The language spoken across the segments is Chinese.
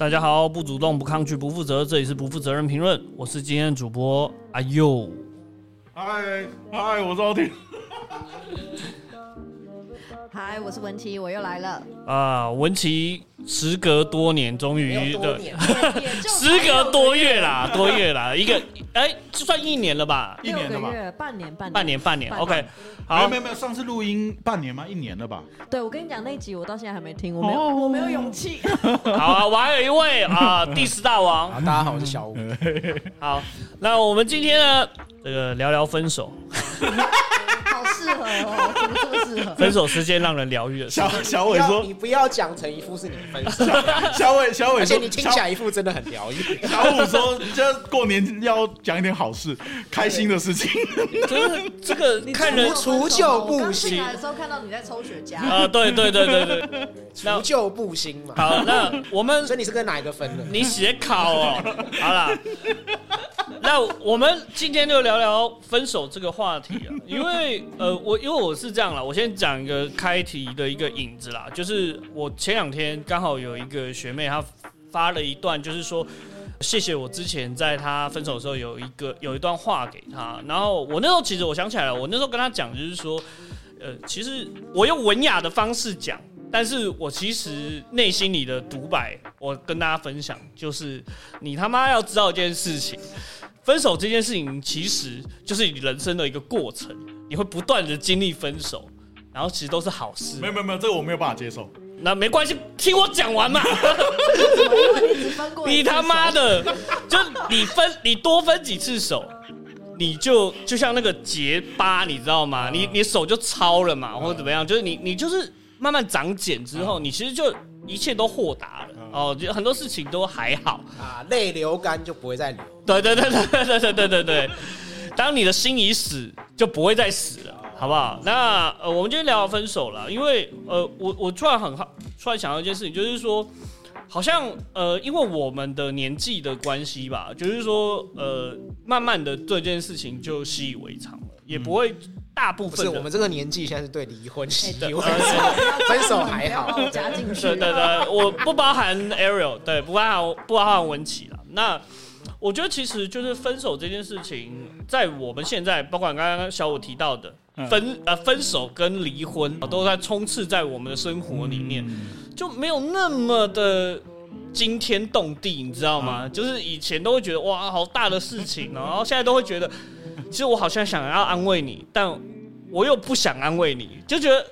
大家好，不主动、不抗拒、不负责，这里是不负责任评论。我是今天的主播阿佑。嗨嗨，我是奥婷。嗨，我是文琪，我又来了。啊，文琪时隔多年，终于没有多年也 也就时隔多月啦，多月啦，一个哎，就算一年了吧，一年了吧半年，半年，半年，半年。OK，没有好没，有没有，上次录音半年吗？一年了吧？对，我跟你讲，那集我到现在还没听，我没有，哦我没有勇气。好啊，我还有一位啊，第十大王。好，大家好，我是小吴。好，那我们今天呢，这个聊聊分手，好适合哦，怎么这么适合？分手是件让人疗愈的事。小小伟说，你不要讲成一副是你分手，小伟小伟说，而且你听起来一副真的很疗愈。小小五说，这过年要讲一点好事，开心的事情。就是这个看人除旧布新进来的时候看到你在抽雪茄，啊，对对对对对。除旧布新嘛。好，那我们所以你是跟哪一个分的？你写考哦，好啦。那我们今天就聊聊分手这个话题啊，因为呃，我因为我是这样啦，我先讲一个开题的一个引子啦，就是我前两天刚好有一个学妹，她发了一段，就是说谢谢我之前在她分手的时候有一个有一段话给她，然后我那时候其实我想起来了，我那时候跟她讲就是说，呃，其实我用文雅的方式讲。但是我其实内心里的独白，我跟大家分享，就是你他妈要知道一件事情，分手这件事情其实就是你人生的一个过程，你会不断的经历分手，然后其实都是好事没。有没有没有，这个我没有办法接受。那没关系，听我讲完嘛。你他妈！的，就你分你多分几次手，你就就像那个结疤，你知道吗？你你手就糙了嘛，或者怎么样？就是你你就是慢慢长茧之后，你其实就一切都豁达了哦，就很多事情都还好。啊，泪流干就不会再流。对对对对对对对对对对，当你的心已死，就不会再死了，好不好？那呃，我们今天聊聊分手了，因为呃，我我突然很好，突然想到一件事情，就是说，好像呃，因为我们的年纪的关系吧，就是说呃，慢慢的对这件事情就习以为常了，也不会大部分我们这个年纪，现在是对离婚习对以为常，分手还好。加进去。对对对，我不包含 Ariel，对，不包含不包含文琪了。那我觉得其实就是分手这件事情，在我们现在，包括刚刚小五提到的嗯分呃分手跟离婚，都在充斥在我们的生活里面，就没有那么的。惊天动地，你知道吗？就是以前都会觉得哇，好大的事情哦，然后现在都会觉得，其实我好像想要安慰你，但我又不想安慰你，就觉得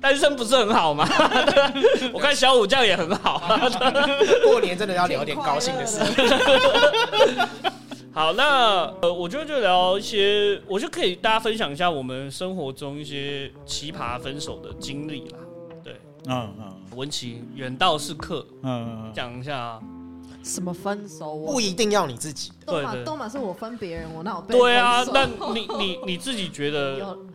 单身不是很好吗？我看小五这样也很好。过年真的要聊点高兴的事。好，那呃，我觉得就聊一些，我就可以大家分享一下我们生活中一些奇葩分手的经历啦。对，嗯嗯文琪远道是客，嗯嗯，讲一下啊。什么分手？我不一定要你自己，都嘛对。对都嘛是我分别人，我那我被对啊，分那你你你自己觉得有。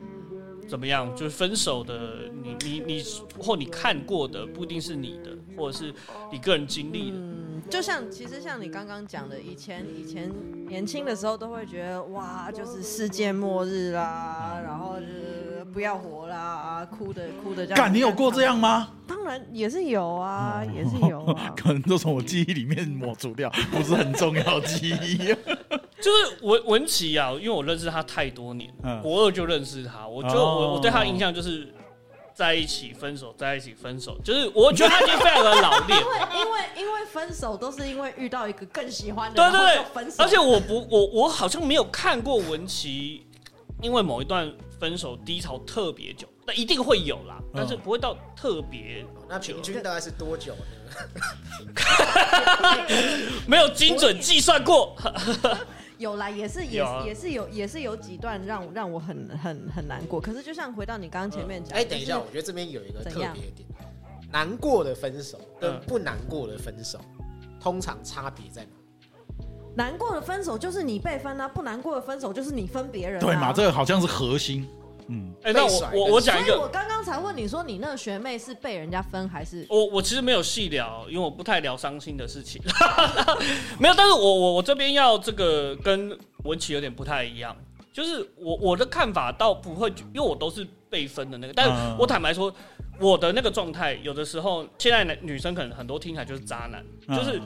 怎么样？就是分手的，你你你或你看过的，不一定是你的，或者是你个人经历的。嗯，就像其实像你刚刚讲的，以前以前年轻的时候都会觉得哇，就是世界末日啦，然后就是不要活啦，哭的哭的这样。干，你有过这？样吗？当然也是有啊，也是有啊。可能都从我记忆里面抹除掉，不是很重要的记忆。就是文文琪啊，因为我认识他太多年，嗯国二就认识他，我觉得哦我我对他的印象就是在一起分手，在一起分手，就是我觉得他已经非常的老练。因为因为因为分手都是因为遇到一个更喜欢的，对对对分手。而且我不我我好像没有看过文琪因为某一段分手低潮特别久，那一定会有啦，但是不会到特别那平均大概是多久呢？没有精准计算过。有啦，也是也也是有也是有几段让我让我很很很难过。可是就像回到你刚刚前面讲，哎，等一下，我觉得这边有一个特别点，难过的分手跟嗯不难过的分手，通常差别在哪？难过的分手就是你被分啊，不难过的分手就是你分别人、啊。对嘛，这个好像是核心。嗯，哎、那我我我讲一个所以我，刚刚才问你说，你那个学妹是被人家分还是？我我其实没有细聊，因为我不太聊伤心的事情，没有。但是我我我这边要这个跟文琪有点不太一样，就是我我的看法倒不会，因为我都是被分的那个，但我坦白说，我的那个状态有的时候，现在男女生可能很多听起来就是渣男，就是。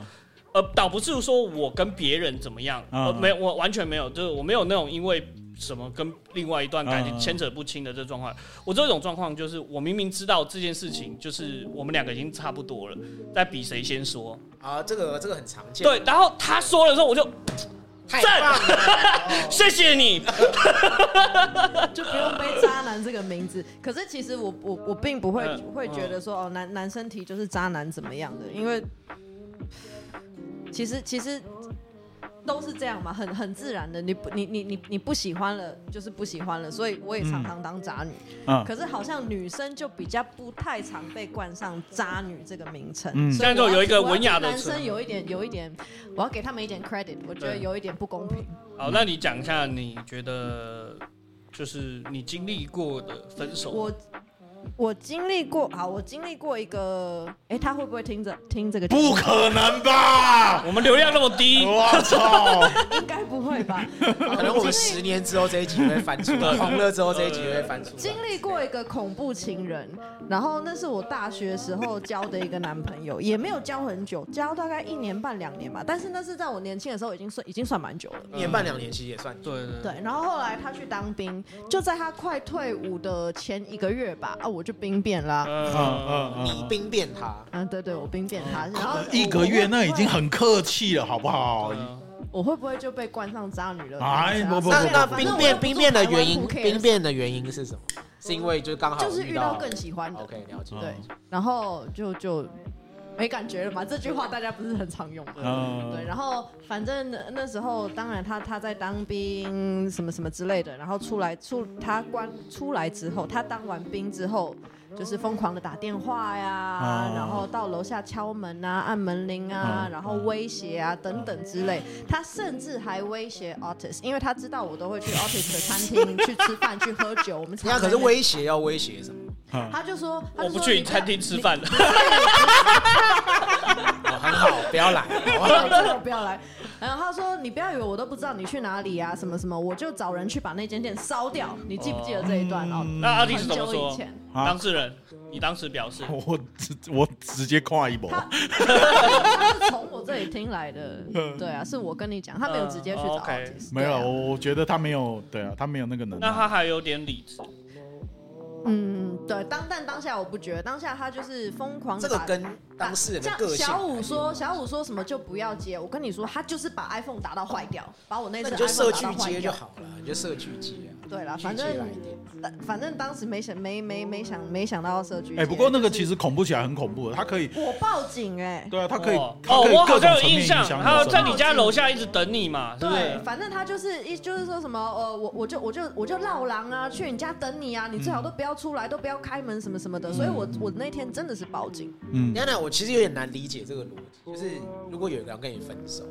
呃，倒不是说我跟别人怎么样，嗯呃，没有，我完全没有，就是我没有那种因为什么跟另外一段感情嗯牵扯不清的这状况。我这种状况就是，我明明知道这件事情，就是我们两个已经差不多了，在比谁先说。啊，这个这个很常见。对，，然后他说了之后，我就太赞棒了。谢谢你。就不用背渣男这个名字。可是其实我我我并不会嗯会觉得说哦男男生提就是渣男怎么样的，因为其实其实都是这样嘛，很很自然的。你不你你你你不喜欢了就是不喜欢了，所以我也常常当渣女。嗯可是好像女生就比较不太常被冠上渣女这个名称，嗯现在就有一个文雅的男生有一点有一点，我要给他们一点 credit，我觉得有一点不公平。好，那你讲一下，你觉得就是你经历过的分手？我我经历过，好，我经历过一个，哎、他会不会听着听这个？不，可能吧？我们流量那么低，我操！应该不会吧？可能我们十年之后这一集会翻出来，红了之后这一集会翻出来。经历过一个恐怖情人，然后那是我大学时候交的一个男朋友，也没有交很久，交大概一年半两年吧。但是那是在我年轻的时候，已经算已经算蛮久了。一年半两年其实也算对对对，然后后来他去当兵，就在他快退伍的前一个月吧，啊，我就兵变啦。嗯嗯，嗯你兵变他，嗯，对对，我兵变他，然后一个月那已经很客气了，好不好？嗯我会不会就被冠上渣女了？哎不不那那兵变兵变的原因，兵变的原因是什么？是因为就刚好就是遇到更喜欢的。OK 了解。对，然后就就没感觉了嘛。这句话大家不是很常用吗？嗯对，然后反正那那时候，当然他他在当兵什么什么之类的，然后出来出他关出来之后，他当完兵之后。就是疯狂的打电话呀，啊然后到楼下敲门啊、按门铃啊，嗯然后威胁啊等等之类。他甚至还威胁 Otis，因为他知道我都会去 Otis 的餐厅去吃饭、去喝酒。我们常那可是威胁要威胁什么？他就说，他我不去你餐厅吃饭了。哦，很好，不要来。好不好真的不要来。然后他说：“你不要以为我都不知道你去哪里啊，什么什么，我就找人去把那间店烧掉。你记不记得这一段？哦，那阿弟是很怎么说久以？前，啊当事人，你当时表示，我直我直接跨一波。他 他是从我这里听来的。对啊，是我跟你讲，他没有直接去找嗯，OK Otis，没有，对啊我我觉得他没有，对啊，他没有那个能力。那他还有点理智。嗯，对，当但当下我不觉得，当下他就是疯狂的这个跟当事人的个性。小五说，小五说什么就不要接。我跟你说，他就是把 iPhone 打到坏掉，把我那只那你就 iPhone 社区到坏。接就好了，你就社区接啊。对啦，反正反正当时没想没没没想没想到要社区接。哎，不过那个其实恐怖起来很恐怖的，他可以，我报警哎、对啊，他可以，哦，他可以我好像有层面印象，他在你家楼下一直等你嘛，是不对，是？反正他就是一就是说什么呃，我我就我就我就绕狼啊，去你家等你啊，你最好都不要出来，都不要开门什么什么的。所以我我那天真的是报警。嗯，我其实有点难理解这个逻辑，就是如果有一个人跟你分手，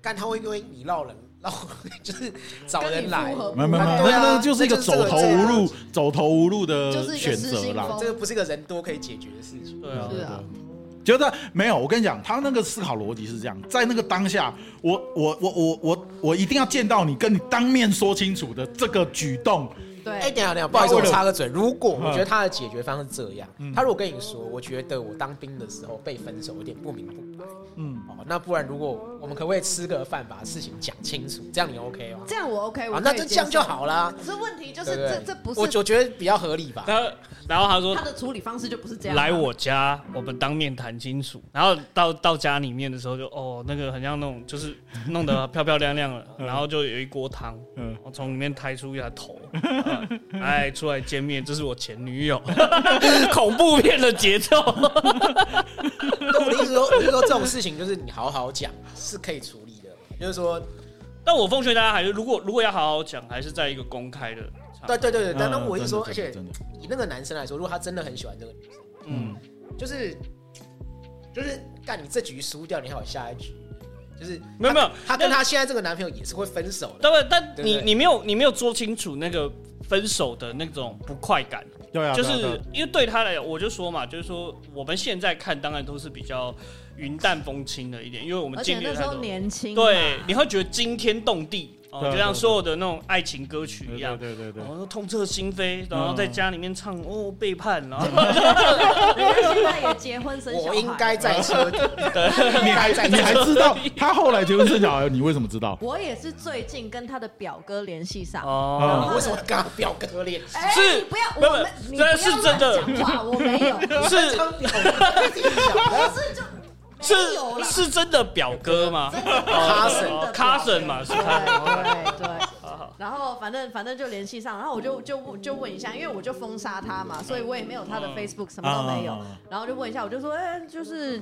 干他会因为你闹人绕，就是找人来没有没有没有，对啊那那就是一个走投无路、走投无路的选择啦。这个不是一个人多可以解决的事情。对啊，是啊，觉得没有，我跟你讲，他那个思考逻辑是这样，在那个当下，我我我我我我一定要见到你，跟你当面说清楚的这个举动，对，哎，等一下等下，不好意思，我插个嘴。如果嗯。我觉得他的解决方式是这样嗯，他如果跟你说，我觉得我当兵的时候被分手有点不明不白，嗯，哦，那不然如果我们可不可以吃个饭，把事情讲清楚，这样你 OK 吗？这样我 OK，我啊，那就这样就。好啦，可是问题就是对不对这这不是我我觉得比较合理吧。然后然后他说他的处理方式就不是这样啊。来我家，我们当面谈清楚。然后到到家里面的时候就，哦，那个很像那种，就是弄得漂漂亮亮了，然后就有一锅汤，嗯我从里面抬出一下头，嗯 哎，出来见面，这是我前女友，恐怖片的节奏。那我的意思说，我是说这种事情就是你好好讲是可以处理的，就是说，但我奉劝大家，还是如果如果要好好讲，还是在一个公开的。对对对对，但那嗯我一直说，而且以那个男生来说，如果他真的很喜欢这个女生，嗯，就是就是干你这局输掉，你还有下一局，就是没有没有，他跟他现在这个男朋友也是会分手的。对不对？但你你没有你没有说清楚那个分手的那种不快感。对啊，就是因为对他来讲，我就说嘛，就是说我们现在看当然都是比较云淡风轻的一点，因为我们而且那时候经历了太多。年轻，对，你会觉得惊天动地，哦，就像所有的那种爱情歌曲一样。对对对对然后痛彻心扉，然后在家里面唱哦背叛，然后人 家现在也结婚生小孩，我应该在车底，你还你还知道他后来结婚生小孩，你为什么知道？我也是最近跟他的表哥联系上。哦，你为什么跟他表哥练习？哎是你不要，我们你不这要是真的。乱讲话，我没有，是。当表哥自己讲的，是就是是真的表哥吗？真的哦真的 cousin 嘛，是对 cousin。对然后反正反正就联系上，然后我就就就问一下，因为我就封杀他嘛，所以我也没有他的嗯 Facebook，什么都没有啊。然后就问一下，我就说，哎，就是，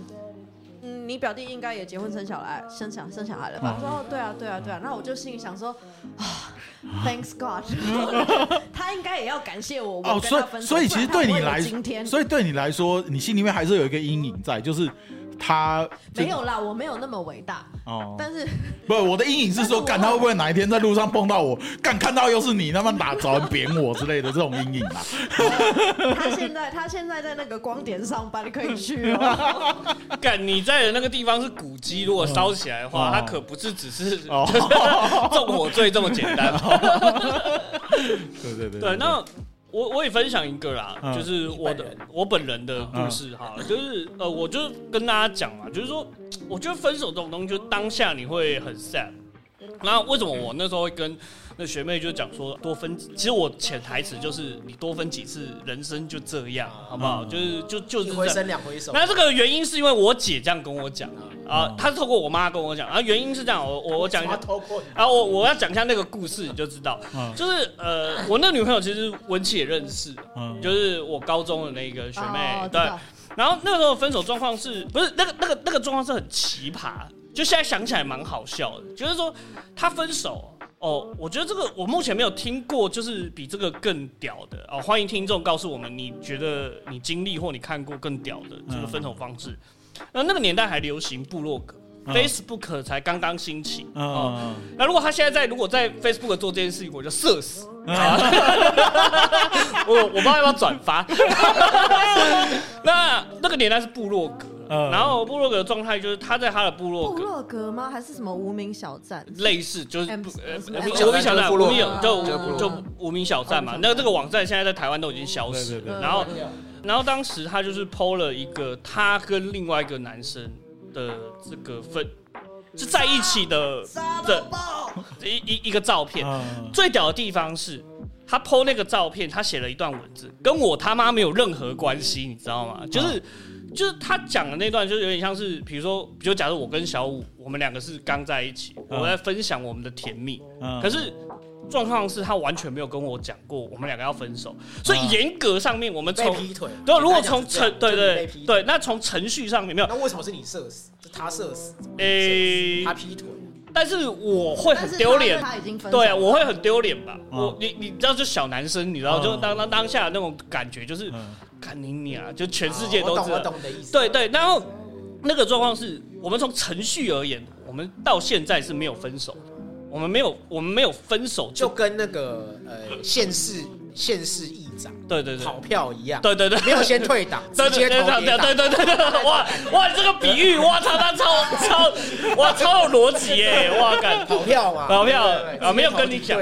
嗯，你表弟应该也结婚生小孩，生小生小孩了吧？我说，哦，对啊，对啊，对啊。然后我就心里想说，啊，Thanks God，他应该也要感谢我，我哦，所以所以其实对你来今天所以对你来说，你心里面还是有一个阴影在，就是他就没有啦，我没有那么伟大，哦，但是不，我的阴影是说，干他会不会哪一天在路上碰到我，干看到又是你，他妈打找人扁我之类的这种阴影啊。他现在他现在在那个光点上班，你可以去哦。干你在的那个地方是古迹，如果烧起来的话，哦它可不是只是哦 纵火罪这么简单。对对对对，那我我也分享一个啦，嗯。就是我的我本人的故事哈，就是呃，我就跟大家讲嘛，就是说，我觉得分手这种东西，就当下你会很 sad。那为什么我那时候会跟那学妹就讲说多分，其实我潜台词就是你多分几次，人生就这样，好不好？嗯就是就就是一回这样。生两回熟。那这个原因是因为我姐这样跟我讲啊，她是透过我妈跟我讲，啊，原因是这样，我我我讲一下啊，我我要讲一下那个故事，你就知道，嗯就是呃，我那女朋友其实文琪也认识，嗯就是我高中的那个学妹，对然后那个时候分手状况是不是那个那个那个状况是很奇葩，就现在想起来蛮好笑的，就是说他分手。哦，我觉得这个我目前没有听过，就是比这个更屌的哦。欢迎听众告诉我们，你觉得你经历或你看过更屌的这个分手方式。那、那个年代还流行部落格、嗯 f a c e b o o k 才刚刚兴起哦。嗯那如果他现在在，如果在 Facebook 做这件事情，我就社死。嗯 我我不知道要不要转发。那那个年代是部落格，嗯然后部落格的状态就是他在他的部落格部落格吗？还是什么无名小站？类似，就是无名小站，部落无名格就就是部落就无名小站嘛。那这个网站现在在台湾都已经消失对对了。对然后然后当时他就是 PO 了一个他跟另外一个男生的这个分是在一起的杀的！一一一个照片。嗯最屌的地方是，他 PO 那个照片，他写了一段文字，跟我他妈没有任何关系，你知道吗？就是。就是他讲的那段，就是有点像是，比如说，比如假如我跟小五，我们两个是刚在一起，嗯我在分享我们的甜蜜，嗯可是状况是他完全没有跟我讲过我们两个要分手，所以严格上面我们被从劈腿。对，如果从程对对对，那从程序上面没有，那为什么是你射死？是他射死？诶他劈腿。但是我会很丢脸，他他已经分对啊，我会很丢脸吧？嗯我你你知道，就小男生，你知道，嗯就当当当下的那种感觉，就是嗯看你你啊，就全世界都知道。懂你的意思。对对，然后那个状况是我们从程序而言，我们到现在是没有分手的，我们没有我们没有分手就就跟那个呃县市县市议长对对对跑票一样，对对对，没有先退党，对直接对对投别党。对对对对对，哇 哇，这个比喻哇操，他超超哇超有逻辑耶，哇敢。跑票嘛，跑票啊没有跟你讲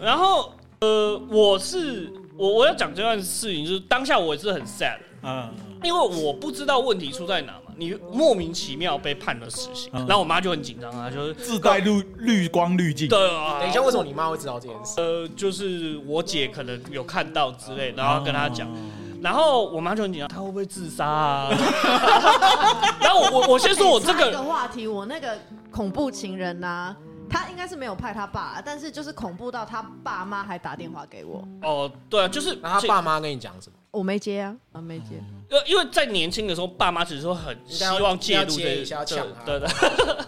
然后呃，我是我我要讲这段事情，就是当下我也是很 sad，嗯因为我不知道问题出在哪嘛，你莫名其妙被判了死刑，嗯然后我妈就很紧张啊，就是自带滤滤光滤镜。对啊，等一下，为什么你妈会知道这件事？呃，就是我姐可能有看到之类，然后跟她讲，哦然后我妈就很紧张，她会不会自杀啊？然后我我我先说我这哎插一个个，话题，我那个恐怖情人呐、他应该是没有派他爸，但是就是恐怖到他爸妈还打电话给我，哦，对啊，就是那他爸妈跟你讲什么？我没接啊，啊没接。呃，因为在年轻的时候，爸妈只是说很希望介入这一下抢他对对，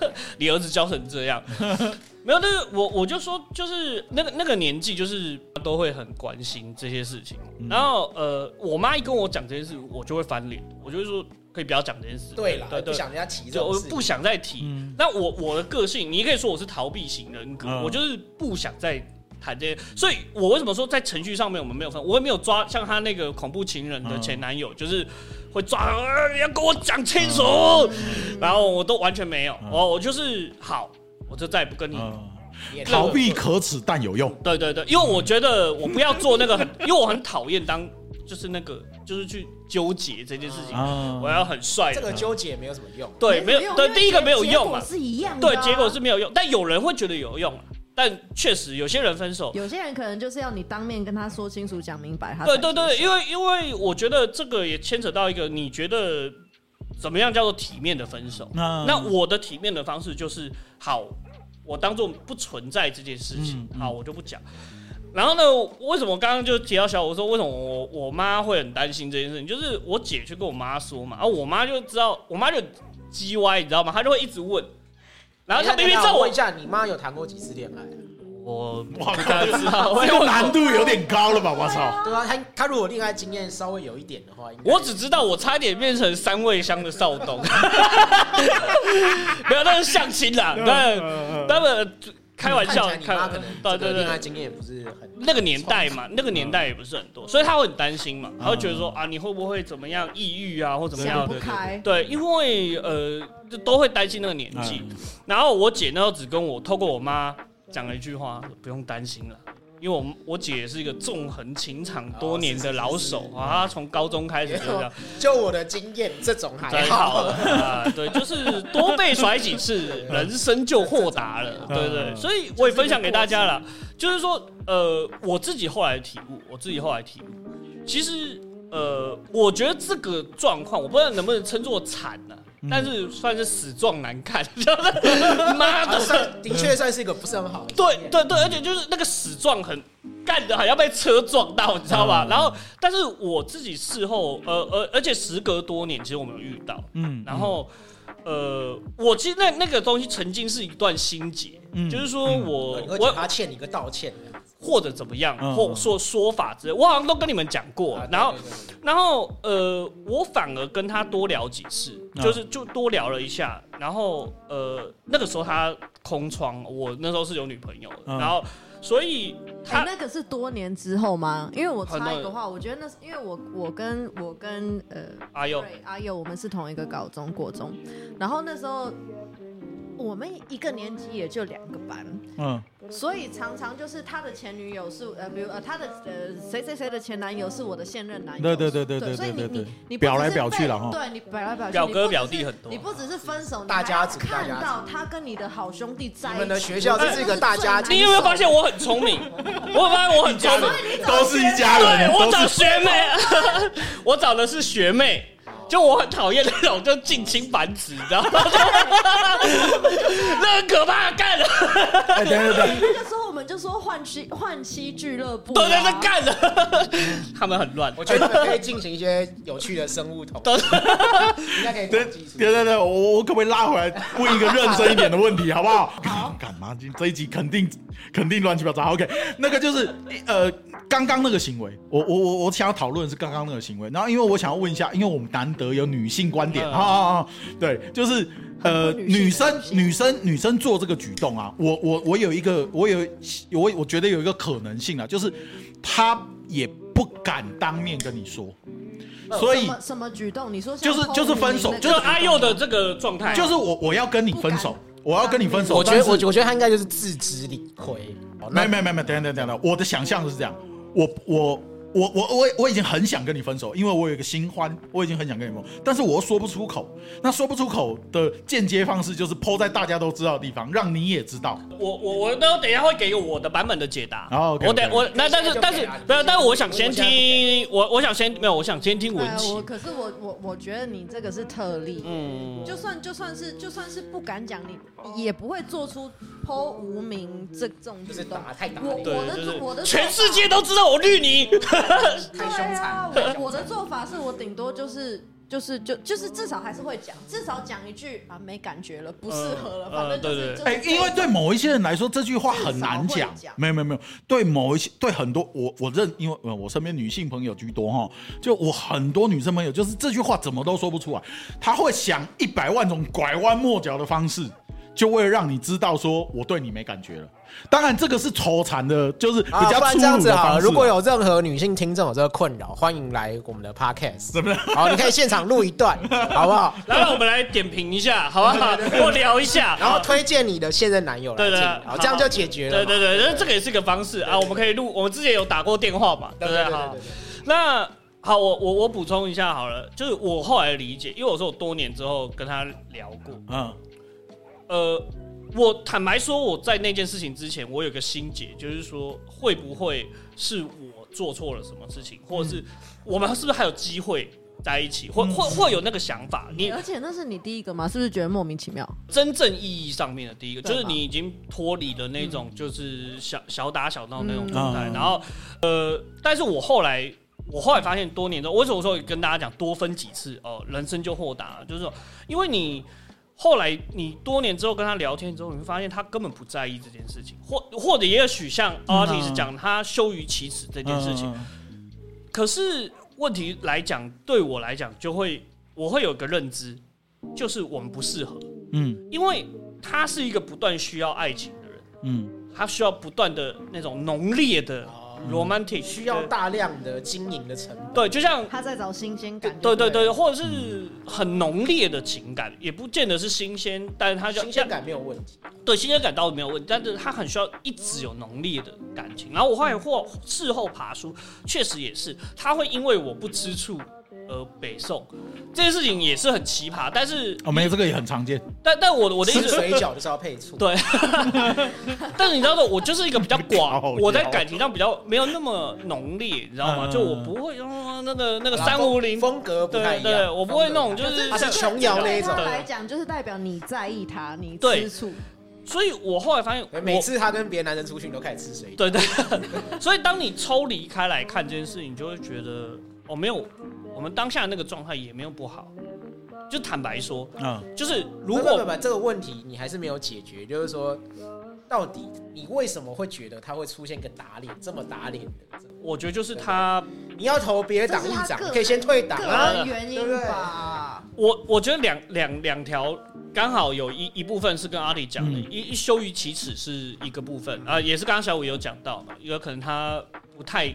对 你儿子教成这样，没有，但是我我就说，就是那个那个年纪，就是都会很关心这些事情。嗯然后呃，我妈一跟我讲这些事，我就会翻脸，我就会说可以不要讲这件事。对啦，对对。不想人家提这就种事情。我不想再提。嗯那我我的个性，你也可以说我是逃避型人格，嗯我就是不想再谈这些。所以我为什么说在程序上面我们没有分，我也没有抓像他那个恐怖情人的前男友，就是会抓，呃你要跟我讲清楚，然后我都完全没有，嗯我我就是好，我就再也不跟你嗯也逃避可耻但有用。对对对，因为我觉得我不要做那个很，因为我很讨厌当就是那个就是去纠结这件事情，啊我要很帅的。这个纠结没有什么用。对没有对第一个没有用嘛，是一样的啊，对结果是没有用，但有人会觉得有用啊。但确实有些人分手，有些人可能就是要你当面跟他说清楚、讲明白，他才对对对，因为因为我觉得这个也牵扯到一个，你觉得怎么样叫做体面的分手？那那我的体面的方式就是，好，我当做不存在这件事情，嗯嗯好，我就不讲。然后呢，为什么刚刚就提到小五说为什么我我妈会很担心这件事情？就是我姐去跟我妈说嘛，然后我妈就知道，我妈就叽歪，你知道吗？她就会一直问，然后她明明知道我一，下，你妈有谈过几次恋爱？我哇不太知道，这个难度有点高了吧？我操！对啊，她她如果恋爱经验稍微有一点的话，应该我只知道我差点变成三味香的少东，没有，那是相亲啦，但他们开玩笑，开看起来你妈可能对对对，经验也不是很那个年代嘛，那个年代也不是很多，所以他会很担心嘛，他会觉得说啊，你会不会怎么样，抑郁啊，或怎么想样不开。对，因为呃，就都会担心那个年纪。嗯。然后我姐那时候只跟我透过我妈讲了一句话，不用担心了。因为我我姐是一个纵横情场多年的老手啊，她从高中开始就这样，就我的经验，这种还真好好。啊，对，就是多被甩几次，人生就豁达了，对对。嗯。所以我也分享给大家了，就是说，呃，我自己后来的体悟，我自己后来体悟，其实，呃，我觉得这个状况，我不知道能不能称作惨呢、但是算是死状难看，就 是妈的，算的确算是一个不是很好的对。对对，而且就是那个死状很干的，好像被车撞到，你知道吧？嗯。然后，但是我自己事后，呃呃，而且时隔多年，其实我没有遇到，嗯然后，呃，我其实那那个东西曾经是一段心结，嗯。就是说我、我他欠你一个道歉或者怎么样，嗯或说说法之类，我好像都跟你们讲过，啊然后然后呃，我反而跟他多聊几次，嗯。就是就多聊了一下，然后呃，那个时候他空窗，我那时候是有女朋友的，嗯。然后所以哎、他那个是多年之后吗？因为我插一个话，我觉得那是因为我我跟我跟呃阿佑。对阿佑，我们是同一个高中国中，然后那时候我们一个年级也就两个班，嗯。所以常常就是他的前女友是呃，比如呃他的呃谁谁谁的前男友是我的现任男友，对对对对对所以你你你表来表去了哈。对你表来表去，表哥表弟很多你不只是分手，大家看到他跟你的好兄弟在一起，你们的学校这是一个大家庭你有没有发现我很聪明？我有发现我很聪明，都是一家人，我找学妹，我找的是学妹。就我很讨厌那种就近亲繁殖，你知道吗？那很可怕，干了，哎，等等等，那个时候我们就说换妻换妻俱乐部、啊，都在这干了，他们很乱。我觉得你们可以进行一些有趣的生物统都计，应该可以等统计出等等等，我我可不可以拉回来问一个认真一点的问题，好不好？好，干嘛？今这一集肯定肯定乱七八糟。OK，那个就是呃，刚刚那个行为，我我我我想要讨论的是刚刚那个行为。然后因为我想要问一下，因为我们难得有女性观点，嗯啊啊啊，对，就是呃，女生女生女生做这个举动啊，我我我有一个，我有我我觉得有一个可能性啊，就是她也不敢当面跟你说，所以什么什么举动？你说就是就是分手就是阿佑的这个状态，就是我我要跟你分手，我要跟你分手。我觉得我我觉得他应该就是自知理亏。没没没没，等等等等，我的想象是这样，我我我我我我已经很想跟你分手，因为我有一个新欢，我已经很想跟你分手，但是我又说不出口。那说不出口的间接方式就是抛在大家都知道的地方，让你也知道。我我我都等一下会给我的版本的解答。哦，OK，我等我那但是但是现在就给啊不是，但是我想先听我我想先没有，我想先听文哎琪我。可是我我我觉得你这个是特例，嗯，就算就算是就算是不敢讲，你也不会做出剖无名这这种就是。打太打我我的就是我的全世界都知道我绿你。对 太凶残啊，残我我的做法是我顶多就是就是就就是至少还是会讲，至少讲一句啊没感觉了，不适合了，嗯反正就是对对就是哎、因为对某一些人来说，这句话很难讲。至少会。讲。没有没有没有，对某一些对很多我我认，因为呃我身边女性朋友居多哈，就我很多女生朋友，就是这句话怎么都说不出来，她会想一百万种拐弯抹角的方式就为了让你知道说我对你没感觉了。当然，这个是愁残的，就是比啊，不然较粗这样子好了，鲁的方式。如果有任何女性听众有这个困扰，欢迎来我们的 podcast，怎么样？好，你可以现场录一段，好不好？然后我们来点评一下，好不好？或聊一下，然后推荐你的现任男友来听，对对好，这样就解决了嘛。对对对，那这个也是个方式啊，我们可以录，我们之前有打过电话嘛，对不对？好对。那好，我我我补充一下好了，就是我后来的理解，因为我说我多年之后跟他聊过，嗯呃，我坦白说，我在那件事情之前，我有个心结，就是说会不会是我做错了什么事情，或者是我们是不是还有机会在一起，或或会有那个想法？你而且那是你第一个吗？是不是觉得莫名其妙？真正意义上面的第一个，就是你已经脱离了那种就是小小打小闹那种状态，嗯然后呃，但是我后来。我后来发现，多年之后，为什么说跟大家讲多分几次哦，人生就豁达了，就是说，因为你后来你多年之后跟他聊天之后，你会发现他根本不在意这件事情，或或者也许像嗯。artist 讲他羞于启齿这件事情，嗯。可是问题来讲，对我来讲，就会我会有个认知，就是我们不适合，嗯。因为他是一个不断需要爱情的人，嗯。他需要不断的那种浓烈的哦 romantic，需要大量的经营的成本。对，就像他在找新鲜感。对对对，对，或者是很浓烈的情感，也不见得是新鲜，但是他就新鲜感没有问题，对新鲜感倒是没有问题，但是他很需要一直有浓烈的感情。然后我后来或事后爬书，确实也是，他会因为我不吃醋而北宋，这件事情也是很奇葩。但是哦，没有这个也很常见。但但我的我的意吃思，水饺就是要配醋。对，但是你知道的，我就是一个比较好寡，我在感情上比较没有那么浓烈，你知道吗？嗯就我不会用，那个那个啊三五零，风格不太一样。对对我不会那种就是他是琼瑶那一种来讲，就是代表你在意他，你对吃醋。所以我后来发现，每次他跟别的男人出去，你都开始吃水饺。对对，所以当你抽离开来看这件事情，你就会觉得哦，没有，我们当下那个状态也没有不好。就坦白说，嗯就是如不不果不这个问题你还是没有解决，就是说，到底你为什么会觉得他会出现一个打脸这么打脸的？我觉得就是他，你要投别的党议长，可以先退党啊。原因对不对吧。我我觉得两两两条刚好有一一部分是跟阿里讲的，嗯一一羞于启齿是一个部分啊、也是刚刚小五有讲到嘛，有可能他不太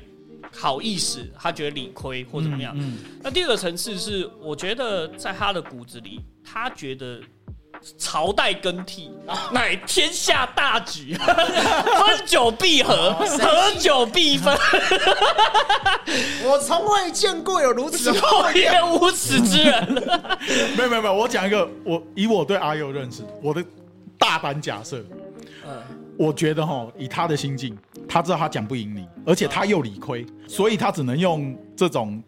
好意思，他觉得理亏或怎么样。嗯那第二个层次是，我觉得在他的骨子里，他觉得朝代更替 乃天下大局，分久必合，合久必分，我从未见过有如此厚颜无耻之人。没有没有没有，我讲一个，我以我对阿佑认识，我的大胆假设，嗯，我觉得哈，以他的心境，他知道他讲不赢你，而且他又理亏，所以他只能用这种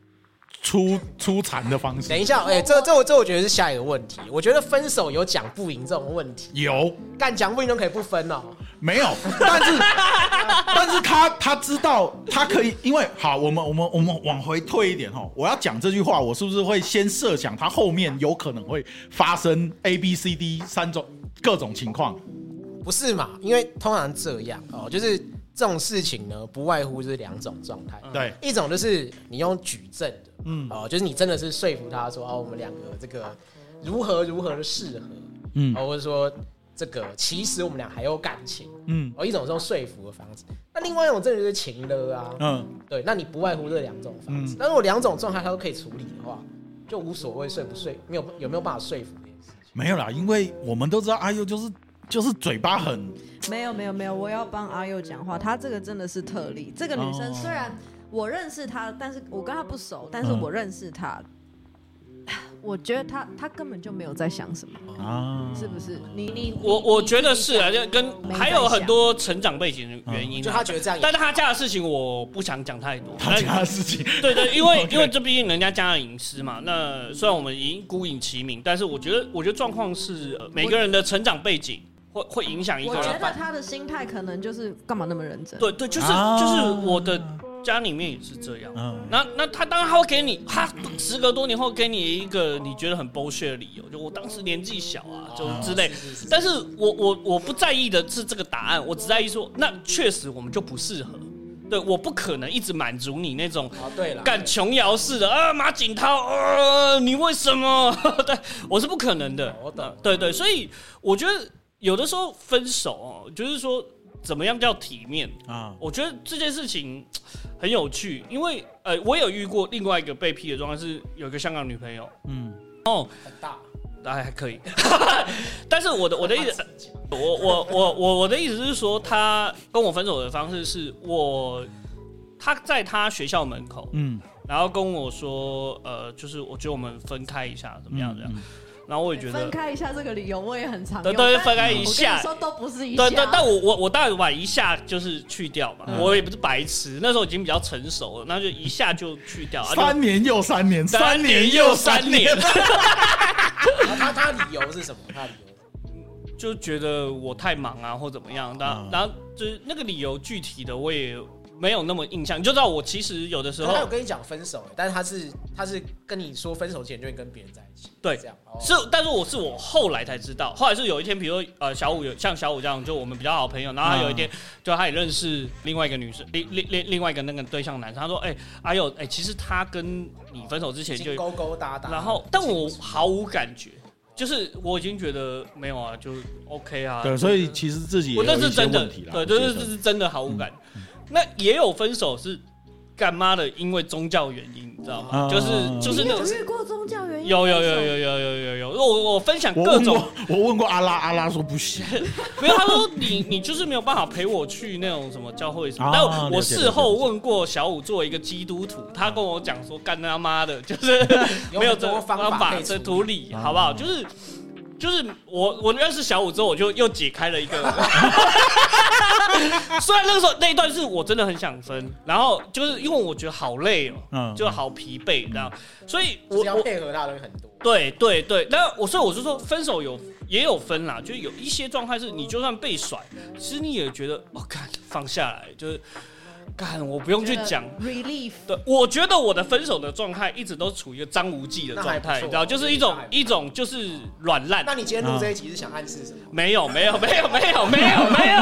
出出残的方式等。一下，哎、这这我这我觉得是下一个问题。我觉得分手有讲不赢这种问题，有干讲不赢都可以不分哦。没有？但是 但是他他知道他可以，因为好，我们我们我们往回退一点哈，我要讲这句话，我是不是会先设想他后面有可能会发生 A B C D 三种各种情况？不是嘛？因为通常这样哦，就是这种事情呢，不外乎就是两种状态。对，一种就是你用举证的，嗯。哦，就是你真的是说服他说，哦，我们两个这个如何如何的适合，嗯。哦，或者说这个其实我们俩还有感情，嗯。哦，一种是用说服的方式，那另外一种真的就是情勒啊，嗯。对，那你不外乎这两种方式。嗯，但如果两种状态他都可以处理的话，就无所谓说不说，没有有没有办法说服这件事情。没有啦，因为我们都知道阿佑就是就是嘴巴很没有没有没有，我要帮阿佑讲话，她这个真的是特例。这个女生哦虽然我认识她，但是我跟她不熟，但是嗯我认识她。我觉得她她根本就没有在想什么，啊，是不是？你你我我觉得是啊，就跟还有很多成长背景的原因啊，就他觉得这样但是他家的事情我不想讲太多。他家的事情。对对，因为 因为这毕竟人家家的隐私嘛。那虽然我们已经孤影其名，但是我觉得我觉得状况是、呃每个人的成长背景会会影响一个人我觉。得他的心态可能就是干嘛那么认真？对对，就是、啊就是我的家里面也是这样。嗯那那他当然他会给你，他时隔多年后给你一个你觉得很 bullshit 的理由，就我当时年纪小啊，就之类。是是是但是我我我不在意的是这个答案，我只在意说，那确实我们就不适合。对，我不可能一直满足你那种啊，对了，干琼瑶式的啊，马景涛，呃，你为什么？对我是不可能的。我懂对对，所以我觉得有的时候分手哦，就是说怎么样叫体面？啊，我觉得这件事情很有趣，因为呃，我有遇过另外一个被劈的状况是有一个香港女朋友。嗯。哦，很大，大概还可以，但是我的我的意思，我我我我我的意思是说，他跟我分手的方式是我他在他学校门口，嗯，然后跟我说，呃，就是我觉得我们分开一下，怎么样？这样，嗯然后我也觉得分。开一下这个理由我也很常用，但对对分开一我跟下你说都不是一下，对对，但我我我当然把一下就是去掉嘛，嗯。我也不是白痴，那时候已经比较成熟了，那就一下就去掉，三年又三年，三年又三年，他他理由是什么？他理由就觉得我太忙啊，或怎么样，然后嗯。然后就是那个理由具体的我也没有那么印象，你就知道我其实有的时候他有跟你讲分手，但是他是他是跟你说分手前就会跟别人在一起，对这样哦是，但是我是我后来才知道，后来是有一天，比如说呃小五有像小五这样，就我们比较好朋友，然后他有一天就他也认识另外一个女生，另另另另外一个那个对象男生，他说哎哎呦哎，其实他跟你分手之前就勾勾搭搭，然后，但我毫无感觉，就是我已经觉得没有啊，就 OK 啊。对，所以其实自己也我有一些那是真的问题，啦。对，这是这是真的毫无感。那也有分手是干妈的，因为宗教原因，你知道吗？啊就是就是那种有遇过宗教原因？有有有有有有有有，我我分享各种我问过，阿拉，阿拉说不行。没有，他说你你就是没有办法陪我去那种什么教会什么。啊但我事后问过小五，作为一个基督徒，他跟我讲说干他妈的，就是有 没有这方方法这法可以处图理，啊好不好？就是就是我我认识小五之后，我就又解开了一个。虽然那个时候那一段是我真的很想分，然后就是因为我觉得好累哦，嗯就好疲惫，这样，所以我就是要配合他的东西很多。对对对，那我所以我就说分手有也有分啦，就是有一些状态是你就算被甩，其实你也觉得哦，看放下来，就是干我不用去讲。relief，对，我觉得我的分手的状态一直都处于一个张无忌的状态，你知道，就是一种一种就是软烂。那你今天录这一集是想暗示什么？没有没有没有没有没有没有，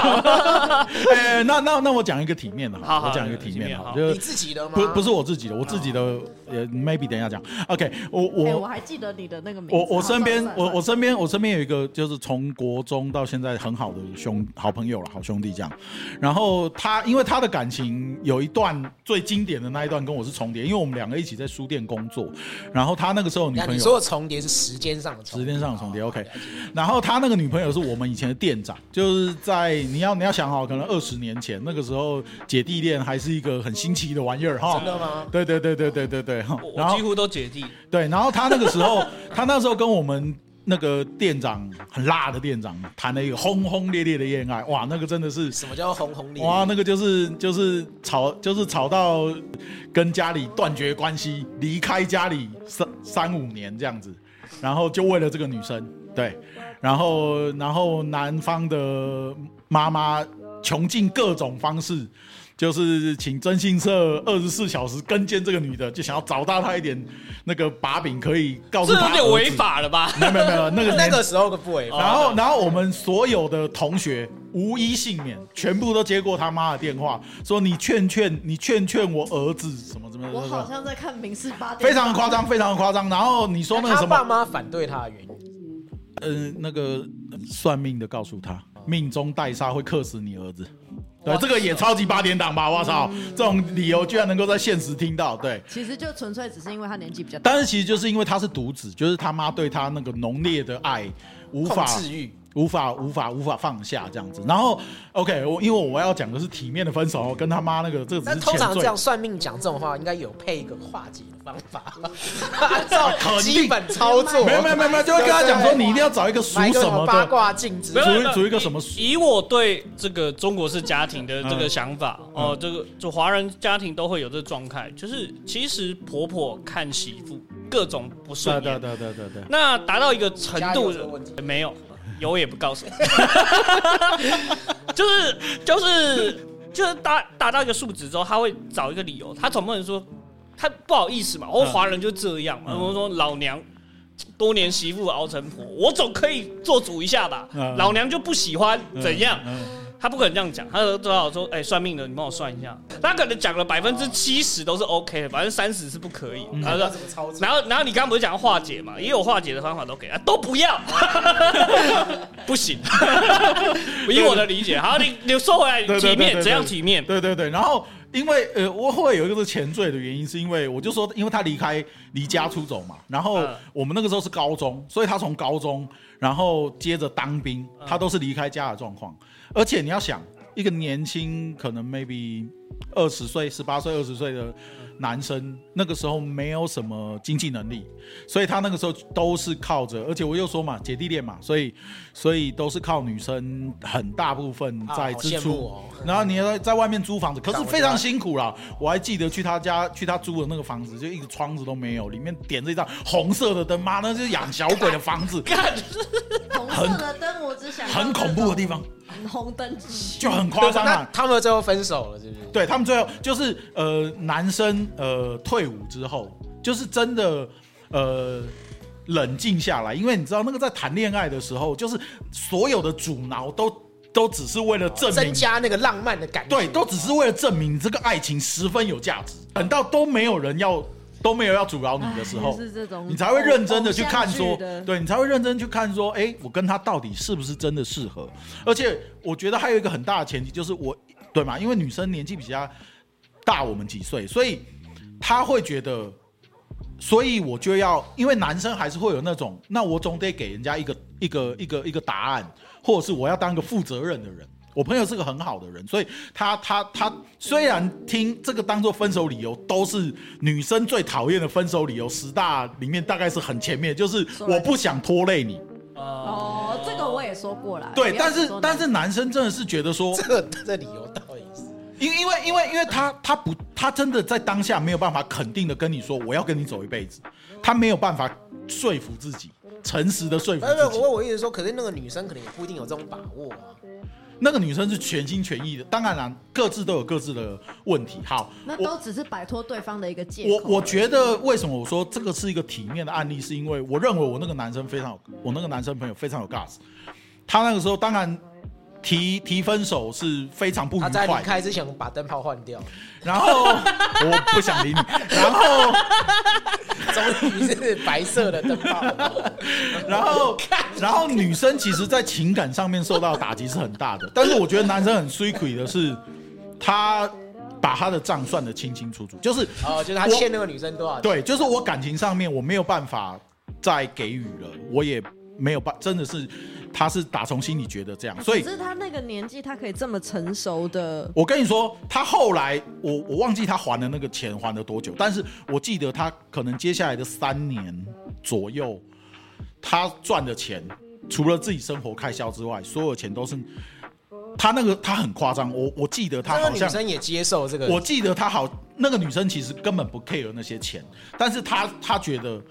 哎，那那那我讲一个体面的好好我讲一个体体面的好，就你自己的吗？不不是我自己的，我自己的呃，maybe 等一下讲。OK，我哎，我我还记得你的那个名字。我我身边我我身边我身边有一个就是从国中到现在很好的兄好朋友了，好兄弟这样。然后他因为他的感情有一段最经典的那一段跟我是重叠，因为我们两个一起在书店工作。然后他那个时候女朋友你说的重叠是时间上的重时，间上的重叠哦 OK 然后他那个女朋友是我们以前的店长，就是在你要你要想好，可能二十年前那个时候姐弟恋还是一个很新奇的玩意儿哈真。的吗？对对对对对对对，哈然后我我几乎都姐弟。对，然后他那个时候，他那时候跟我们那个店长很辣的店长谈了一个轰轰烈烈的恋爱，哇，那个真的是什么叫轰轰烈烈？哇，那个就是就是吵，就是吵到跟家里断绝关系，离开家里三三五年这样子，然后就为了这个女生，对，然后然后男方的妈妈穷尽各种方式。就是请征信社二十四小时跟监这个女的，就想要找到她一点那个把柄，可以告诉她儿子这有点违。法了吧？没有没有没有，那个那年个时候的不违法。然后，然后我们所有的同学无一幸免，全部都接过他妈的电话，说你劝劝，你劝劝我儿子什么什么我好，像在看《民事八点》，非常夸张，非常夸张。然后你说那个他爸什么，妈反对他的原因，呃，那个呃算命的告诉他，命中带煞会克死你儿子。对，这个也超级八点档吧？我操，这种理由居然能够在现实听到，对。其实就纯粹只是因为他年纪比较大。但是其实就是因为他是独子，就是他妈对他那个浓烈的爱无控法制欲。无法无法无法放下这样子。然后 OK，我因为我要讲的是体面的分手，跟他妈那个这个只但是前缀通常这样。算命讲这种话，应该有配一个化解的方法，按照基本操作。没有没有没有没有，就会跟他讲说，你一定要找一个属什么八，卦镜之没有属属于一个什么以我对这个中国式家庭的这个想法，嗯。哦，这个就华人家庭都会有这个状态，就是其实婆婆看媳妇各种不对顺眼，对对对对对。那达到一个程度有这个问题？没有，有也不告诉我，就是就是就是达达到一个数值之后，他会找一个理由，他总不能说他不好意思嘛，我哦华人就这样嘛，嗯我说老娘。多年媳妇熬成婆，我总可以做主一下吧。嗯老娘就不喜欢，怎样？嗯？他不可能这样讲，他都知道说，哎、算命的，你帮我算一下。他可能讲了百分之七十都是 OK 的，百分之三十是不可以。嗯然后？然后，然后你刚刚不是讲化解嘛？也有化解的方法都给他，都不要，不行。以我的理解，好，你你说回来，体面怎样体面？对对对，然后因为呃，我会有一个是前缀的原因，是因为我就说，因为他离开离家出走嘛，然后嗯我们那个时候是高中，所以他从高中，然后接着当兵，嗯他都是离开家的状况，而且你要想，一个年轻可能 maybe 二十岁、十八岁、二十岁的男生，那个时候没有什么经济能力，所以他那个时候都是靠着，而且我又说嘛，姐弟恋嘛，所以所以都是靠女生很大部分在支出。然后你要在在外面租房子，可是非常辛苦啦。我还记得去他家，去他租的那个房子，就一个窗子都没有，里面点着一张红色的灯，妈，那就是养小鬼的房子，干，红色的灯，我只想很恐怖的地方，红灯就很夸张那啊。他们最后分手了，是不是？对他们最后就是呃，男生呃退伍之后，就是真的呃冷静下来，因为你知道那个在谈恋爱的时候，就是所有的阻挠都都只是为了证明增加那个浪漫的感觉。对，都只是为了证明你这个爱情十分有价值。等到都没有人要，都没有要阻挠你的时候哎，是这种你才会认真的去看说对你才会认真去看说，哎，我跟他到底是不是真的适合？而且我觉得还有一个很大的前提就是我，对嘛？因为女生年纪比较大我们几岁，所以她会觉得。所以我就要，因为男生还是会有那种，那我总得给人家一个一个一个一个答案，或者是我要当一个负责任的人。我朋友是个很好的人，所以他他他虽然听这个当做分手理由，都是女生最讨厌的分手理由十大里面大概是很前面，就是我不想拖累你。哦，这个我也说过了。对，但是但是男生真的是觉得说，这个这理由？因因为因为因为他他不他真的在当下没有办法肯定的跟你说我要跟你走一辈子，他没有办法说服自己，诚实的说服自己。我我意思说，可是那个女生可能也不一定有这种把握啊。那个女生是全心全意的，当然啦，各自都有各自的问题。好，那都只是摆脱对方的一个借口。我我觉得为什么我说这个是一个体面的案例，是因为我认为我那个男生非常有，我那个男生朋友非常有 gas。他那个时候当然提提分手是非常不愉他在离快，开之前把灯泡换掉，然后我不想理你，然后 终于是白色的灯泡。然后然后女生其实，在情感上面受到打击是很大的，但是我觉得男生很 s w 的是，他把他的账算得清清楚楚，就是哦，就是他欠那个女生多少钱？对，就是我感情上面我没有办法再给予了，我也没有办，真的是他是打从心里觉得这样，所以可是他那个年纪，他可以这么成熟的，我跟你说，他后来我我忘记他还的那个钱还了多久，但是我记得他可能接下来的三年左右，他赚的钱除了自己生活开销之外，所有钱都是他那个他很夸张，我我记得他这个好像。女生也接受这个。我记得他好，那个女生其实根本不 care 那些钱，但是他他觉得，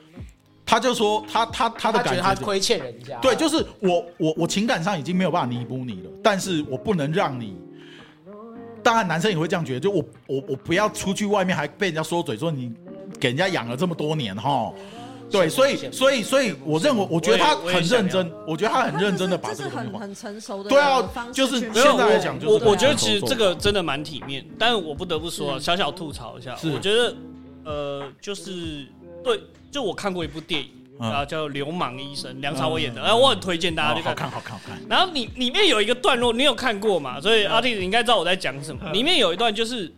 她就说他他他的感觉他亏欠人家。对，就是我我我情感上已经没有办法弥补你了，但是我不能让你。当然，男生也会这样觉得，就我我我不要出去外面还被人家说嘴说你给人家养了这么多年哈。对，所以所以所以，我认为我觉得他很认真，我觉得他很认真的把这个东西还。很很成熟的对啊就是现在来讲就是我我觉得其实这个真的蛮体面，但是我不得不说小小吐槽一下，是我觉得呃，就是对，就我看过一部电影嗯啊，叫《流氓医生》，梁朝伟演的，哎，我很推荐大家去看。哦好看好看好看。然后你里面有一个段落，你有看过嘛？所以阿弟你应该知道我在讲什么。里面有一段就是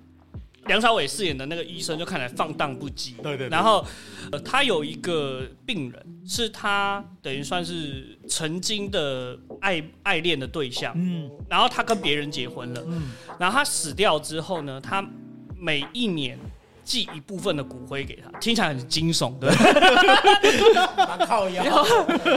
梁朝伟饰演的那个医生，就看起来放荡不羁。对对对然后、呃、他有一个病人，是他等于算是曾经的爱爱恋的对象。嗯然后他跟别人结婚了，嗯，然后他死掉之后呢，他每一年寄一部分的骨灰给他，听起来很惊悚，对不对？蛮靠腰。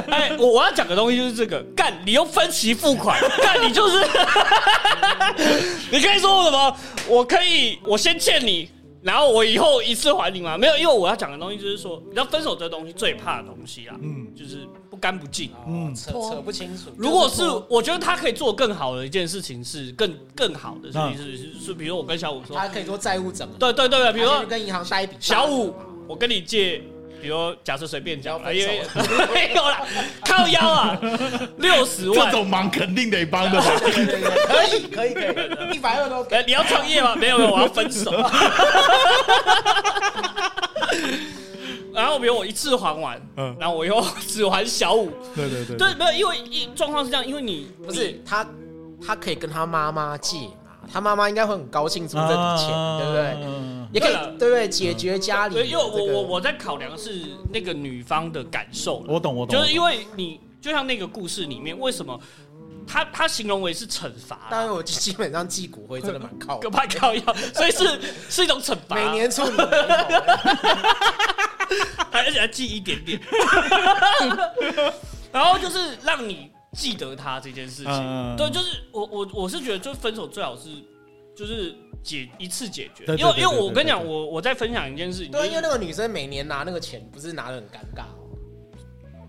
哎，我我要讲的东西就是这个，干你用分期付款，干你就是，你可以说我什么？我可以，我先欠你，然后我以后一次还你吗？没有，因为我要讲的东西就是说，你知道分手这东西最怕的东西啊，嗯就是不干不净。嗯扯扯不清楚。如果是我觉得他可以做更好的一件事情是更更好的事嗯情是是是，比如我跟小五说，他可以做债务整合，对对对对，比如说跟银行贷一笔小五，我跟你借比如假设随便讲啦，你要因为 没有啦，靠腰啊，六十万这万。种忙肯定得帮的吧？对对对，可以可以可以，一百二都给。哎，你要创业吗？没有没有，我要分手。然后比如我一次还完，嗯然后我又 只还小五，对对对对，没有，因为一状况是这样，因为你不是他，他可以跟他妈妈借嘛，他妈妈应该会很高兴出这笔钱，对不对？对？也可以对不对？解决家里因为我我我在考量是那个女方的感受我懂我懂，就是因为为你就像那个故事里面，为什么他他形容为是惩罚啦，当然我基本上祭骨灰真的蛮靠的可怕靠药，所以是是一种惩罚，每年处理 而且还记一点点，然后就是让你记得他这件事情。嗯对，就是我我我是觉得，就分手最好是就是解一次解决，对对因为因为对对对我跟你讲，对我我在分享一件事情，对，因为是那个女生每年拿那个钱，不是拿的很尴尬哦。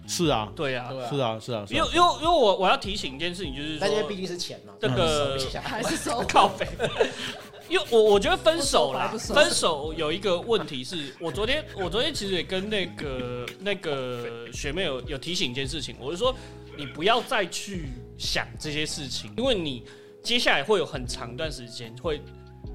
是啊，对啊，对啊是啊，是啊，因为因为因为我我要提醒一件事情，就是说但因为毕竟是钱嘛，这个还是收靠背。因为我我觉得分手啦分手有一个问题是，我昨天我昨天其实也跟那个那个学妹有有提醒一件事情，我就说你不要再去想这些事情，因为你接下来会有很长一段时间会，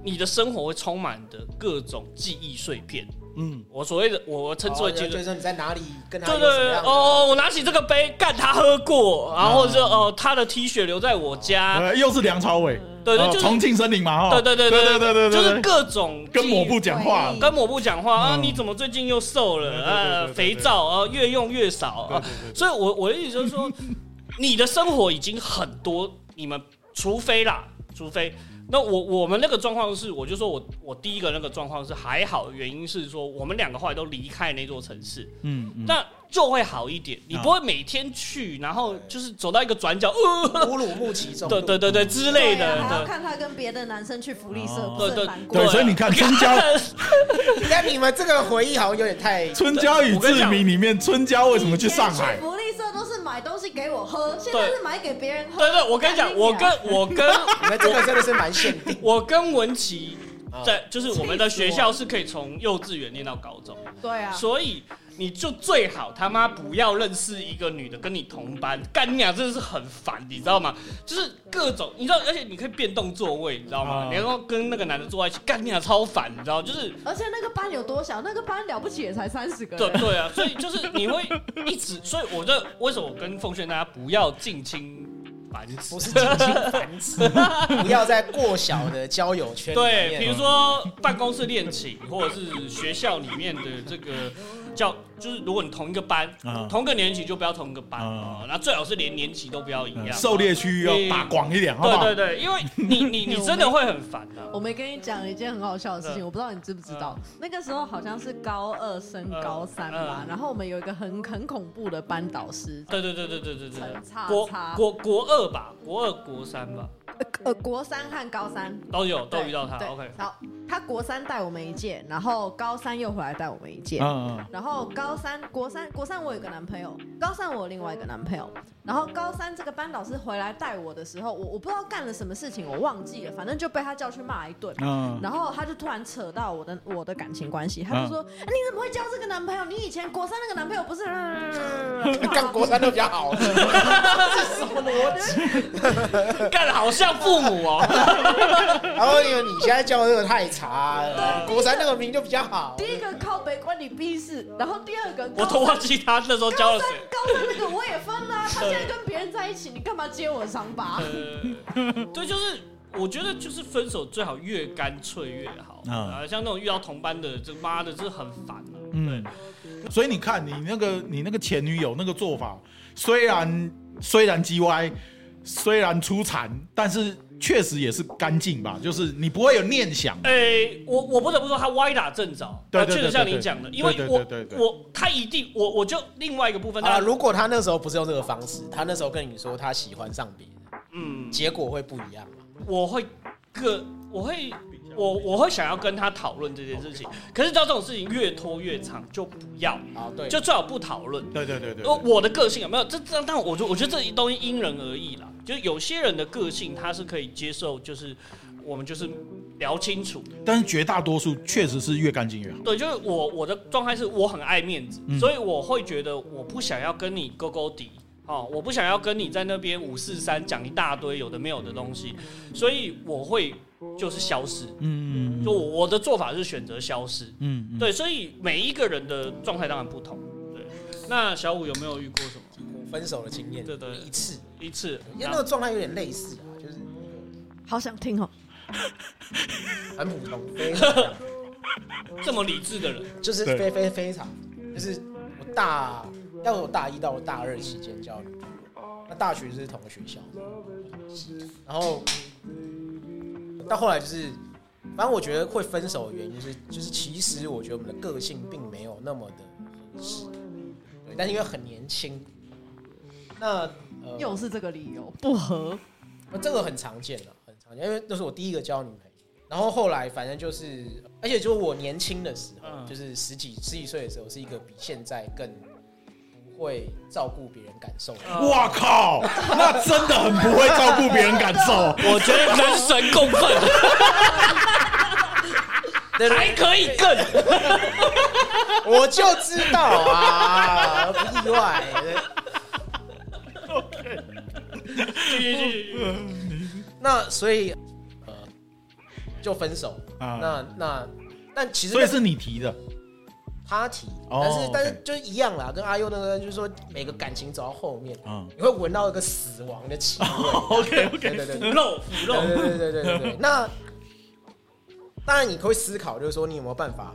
你的生活会充满的各种记忆碎片。嗯，我所谓的我称之为就是说你在哪里跟他对对对哦，我拿起这个杯，干他喝过，然后或者是哦，他的 T 恤留在我家，呃又是梁朝伟，对对，重庆森林嘛，哈，对对对对对对对，就是各种跟抹记忆布讲话。跟抹布讲话啊，嗯你怎么最近又瘦了？对对对对呃，对对。肥皂啊，越用越少啊。所以我我的意思就是说，你的生活已经很多，你们除非啦，除非。那我我们那个状况是，我就说我我第一个那个状况是还好，原因是说我们两个后来都离开那座城市，嗯嗯，那就会好一点。你不会每天去，然后就是走到一个转角，呃，乌鲁木齐中对对对对之类的，对啊还要看他跟别的男生去福利社，哦。对对对，所以你看春娇 但你们这个回忆好像有点太春娇与志明里面，春娇为什么去上海买东西给我喝，现在是买给别人喝。对对，我跟你讲，我跟我跟 你们这个真的是蛮限定。我跟文琪啊在，就是我们的学校是可以从幼稚园念到高中，对啊，所以你就最好他妈不要认识一个女的跟你同班，干你俩真的是很烦，你知道吗？就是各种，你知道，而且你可以变动座位，你知道吗？啊你能够跟那个男的坐在一起，干你俩超烦，你知道？就是而且那个班有多小？那个班了不起也才三十个 对人。对啊，所以就是你会一直，所以我这为什么我跟奉劝大家不要近亲繁殖不？是近亲繁殖，不要在过小的交友圈。对，比如说办公室恋情，或者是学校里面的这个叫，就是如果你同一个班，啊同个年级就不要同一个班啊啊，那最好是连年级都不要一样。狩猎区域要打广一点，好不好？对对对，因为你你你 真的会很烦的。我没跟你讲一件很好笑的事情，嗯我不知道你知不知道。那个时候好像是高二升高三吧嗯，然后我们有一个很很恐怖的班导师，对对对对对对对国差国国二吧，国二国三吧，呃呃，国三和高三都有都遇到他。对 OK，好，他国三带我们一届，然后高三又回来带我们一届。嗯嗯然后高三、国三、国三我有个男朋友，高三我有另外一个男朋友。然后高三这个班导师回来带我的时候，我我不知道干了什么事情，我忘记了，反正就被他叫去骂一顿。嗯，然后他就突然扯到我的我的感情关系，他就说：“哎你怎么会交这个男朋友？你以前国三那个男朋友不是 ……”干国三都比较好，这是什么逻辑？干得好像父母哦。然后因为你现在教的这个太差了，国三那个名就比较好。第一个靠北关你屁事，然后第二个我都忘记他那时候教了高三谁。高三那个我也分了啊、他现在跟别人在一起，你干嘛揭我的伤疤？呃，对，就是我觉得就是分手最好越干脆越好嗯啊，像那种遇到同班的，这妈的，这很烦啊。嗯，所以你看你那个你那个前女友那个做法，虽然虽然叽歪，虽然出残，但是确实也是干净吧，就是你不会有念想。诶、我我不得不说他歪打正着，对对对啊确实像对对你讲的，因为我对对对对我他一定我我就另外一个部分，啊，如果他那时候不是用这个方式，他那时候跟你说他喜欢上别人，嗯，结果会不一样吗？我会个我会我我会想要跟他讨论这件事情，可是到这种事情越拖越长就不要，啊，对，就最好不讨论。对对对对，呃，我的个性有没有这这？但我就我觉得这东西因人而异啦。就是有些人的个性，他是可以接受，就是我们就是聊清楚。但是绝大多数确实是越干净越好。对，就是我我的状态是我很爱面子，嗯所以我会觉得我不想要跟你勾勾底。哦，我不想要跟你在那边五四三讲一大堆有的没有的东西，所以我会就是消失。嗯就我我的做法是选择消失。嗯，嗯，对，所以每一个人的状态当然不同。对，那小五有没有遇过什么分手的经验，对对一次，一次？因为那个状态有点类似啊，就是好想听哦。很普通，非常 这么理智的人，就是非非非常，就是我大要我大一到大二期间交女朋友，那大学是同个学校，然后到后来就是，反正我觉得会分手的原因就是，就是其实我觉得我们的个性并没有那么的合适，对，但是因为很年轻，那呃，又是这个理由，不合。那这个很常见的，很常见，因为那是我第一个交女朋友。然后后来反正就是，而且就是我年轻的时候，嗯就是十几十几岁的时候，是一个比现在更不会照顾别人感受的人。哇靠，那真的很不会照顾别人感受。我觉得人神共愤，对还可以更。我就知道啊，不意外。继续继续。那所以呃，就分手。啊那那但其实所以是你提的，他提，哦但是但是就是一样啦，跟阿优那个就是说，每个感情走到后面，嗯你会闻到一个死亡的气味。OK 对 OK，对对对腐肉腐肉，对对对对对对。那当然你会思考，就是说你有没有办法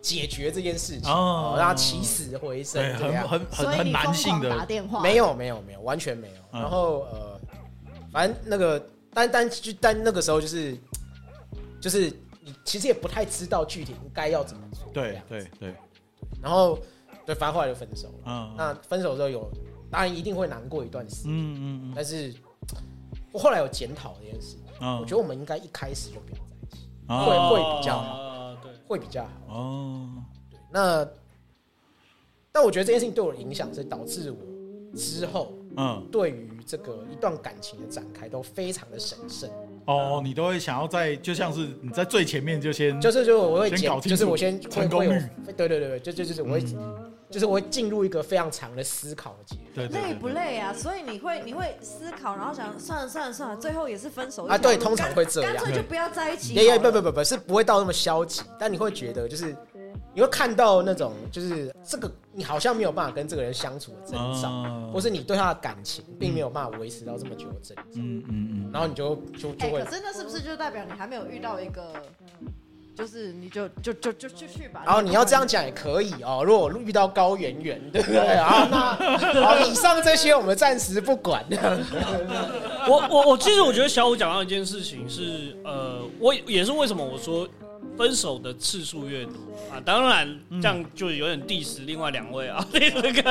解决这件事情，让他起死回生对，这样。很很很男性的，电话，没有没有没有，完全没有。嗯然后呃，反正那个，但但就但那个时候就是就是你其实也不太知道具体应该要怎么做。这对样对对，然后对，反正后来就分手了。嗯那分手之后有，当然一定会难过一段时间，嗯嗯但是我后来有检讨这件事，嗯，我觉得我们应该一开始就不要在一起，得会会比较好哦对，会比较好。哦，那但我觉得这件事情对我的影响是导致我之后嗯。对于这个一段感情的展开都非常的审慎，哦，你都会想要在，就像是你在最前面就先就是就我会检先搞清楚就是我先成功率对对对对，就就就是我会就是我会进入一个非常长的思考的阶段。累不累啊？所以你会你会思考，然后想算了算了算了，最后也是分手啊对通常会这样干脆就不要在一起好也。也不不不不是不会到那么消极，但你会觉得就是你会看到那种就是这个你好像没有办法跟这个人相处的征兆，哦或是你对他的感情并没有办法维持到这么久的征兆，嗯嗯嗯，然后你就就就哎、会可是那是不是就代表你还没有遇到一个，就是你就就就就就去吧。然后你要这样讲也可以哦。如果我遇到高圆圆，对不对？啊，那好，以上这些我们暂时不管。我我我其实我觉得小五讲到一件事情是，呃，我也是为什么我说分手的次数越多啊，当然这样就有点 diss 另外两位啊，这个跟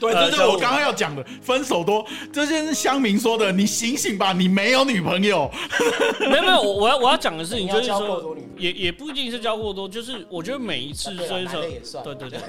对，这是我刚刚要讲的，分手多，这就是乡民说的，你醒醒吧，你没有女朋友，没有没有，我我要我要讲的事情你就是说也也不一定是交过多，就是我觉得每一次分手对对，对。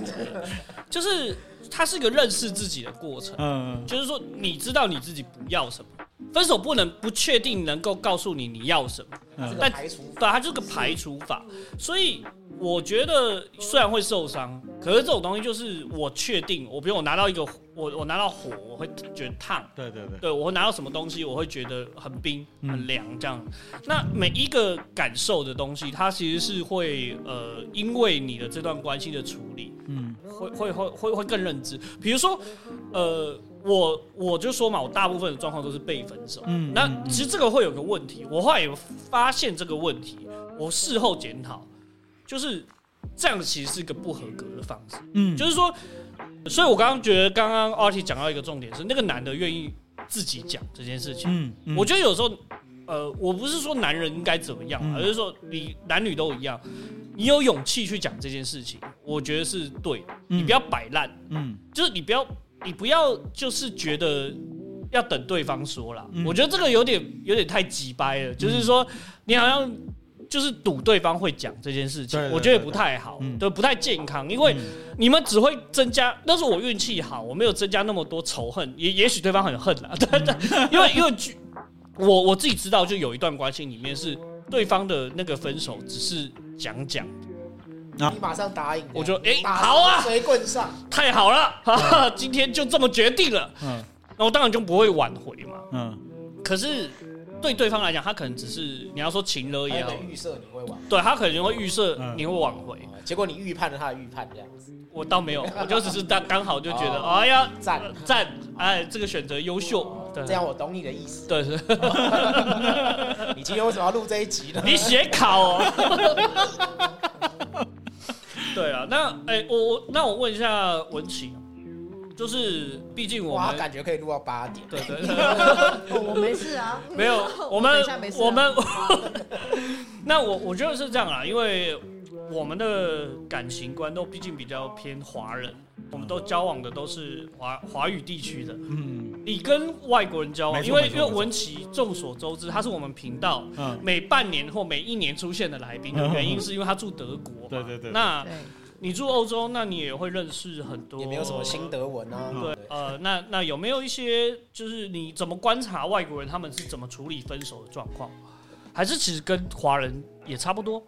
就是它是一个认识自己的过程。嗯。就是说，你知道你自己不要什么，分手不能不确定能够告诉你你要什么，嗯但排除对，它就是个排除法。所以我觉得虽然会受伤，可是这种东西就是我确定，我比如我拿到一个我我拿到火，我会觉得烫。对对对，对我会拿到什么东西，我会觉得很冰、嗯很凉这样。那每一个感受的东西，它其实是会呃，因为你的这段关系的处理，嗯会会会会会更认知。比如说，呃，我我就说嘛，我大部分的状况都是被分手。嗯那其实这个会有个问题，我后来有发现这个问题，我事后检讨，就是这样其实是一个不合格的方式。嗯就是说，所以我刚刚觉得刚刚 Artie 讲到一个重点是，那个男的愿意自己讲这件事情。嗯嗯我觉得有时候，呃，我不是说男人应该怎么样，嗯而是说你男女都一样，你有勇气去讲这件事情，我觉得是对的。嗯你不要摆烂，嗯就是你不要，你不要就是觉得要等对方说啦。嗯我觉得这个有点有点太急掰了，就是说你好像就是赌对方会讲这件事情对，对我觉得也不太好，嗯对，不太健康，因为你们只会增加。那是我运气好，我没有增加那么多仇恨，也也许对方很恨啦，但但因为因为据我我自己知道，就有一段关系里面是对方的那个分手只是讲讲，你马上答应，我就哎马好啊。随棍上，太好了，哈哈，今天就这么决定了，嗯。那我当然就不会挽回嘛。嗯，可是对对方来讲，他可能只是你要说情了也好。预设你会玩，对他可能会预设嗯。你会挽回，结果你预判了他的预判，这样子。我倒没有，我就只是刚刚好就觉得，哦哎呀，赞。呃赞，哎，这个选择优秀，对。这样我懂你的意思。对。是，你今天为什么要录这一集呢？你写考哦。对啊，那哎、我我那我问一下文琪，就是毕竟我，们感觉可以录到八点。对对对，哦 我没事啊，没有我们我们 那我我觉得是这样啦，因为我们的感情观都毕竟比较偏华人，我们都交往的都是华华语地区的。嗯你跟外国人交往，因为因为文琪众所周知，他是我们频道嗯，每半年或每一年出现的来宾的 原因，是因为他住德国。对对对那，你住欧洲，那你也会认识很多，也没有什么新德文啊。对，呃，那那有没有一些就是你怎么观察外国人他们是怎么处理分手的状况？还是其实跟华人也差不多？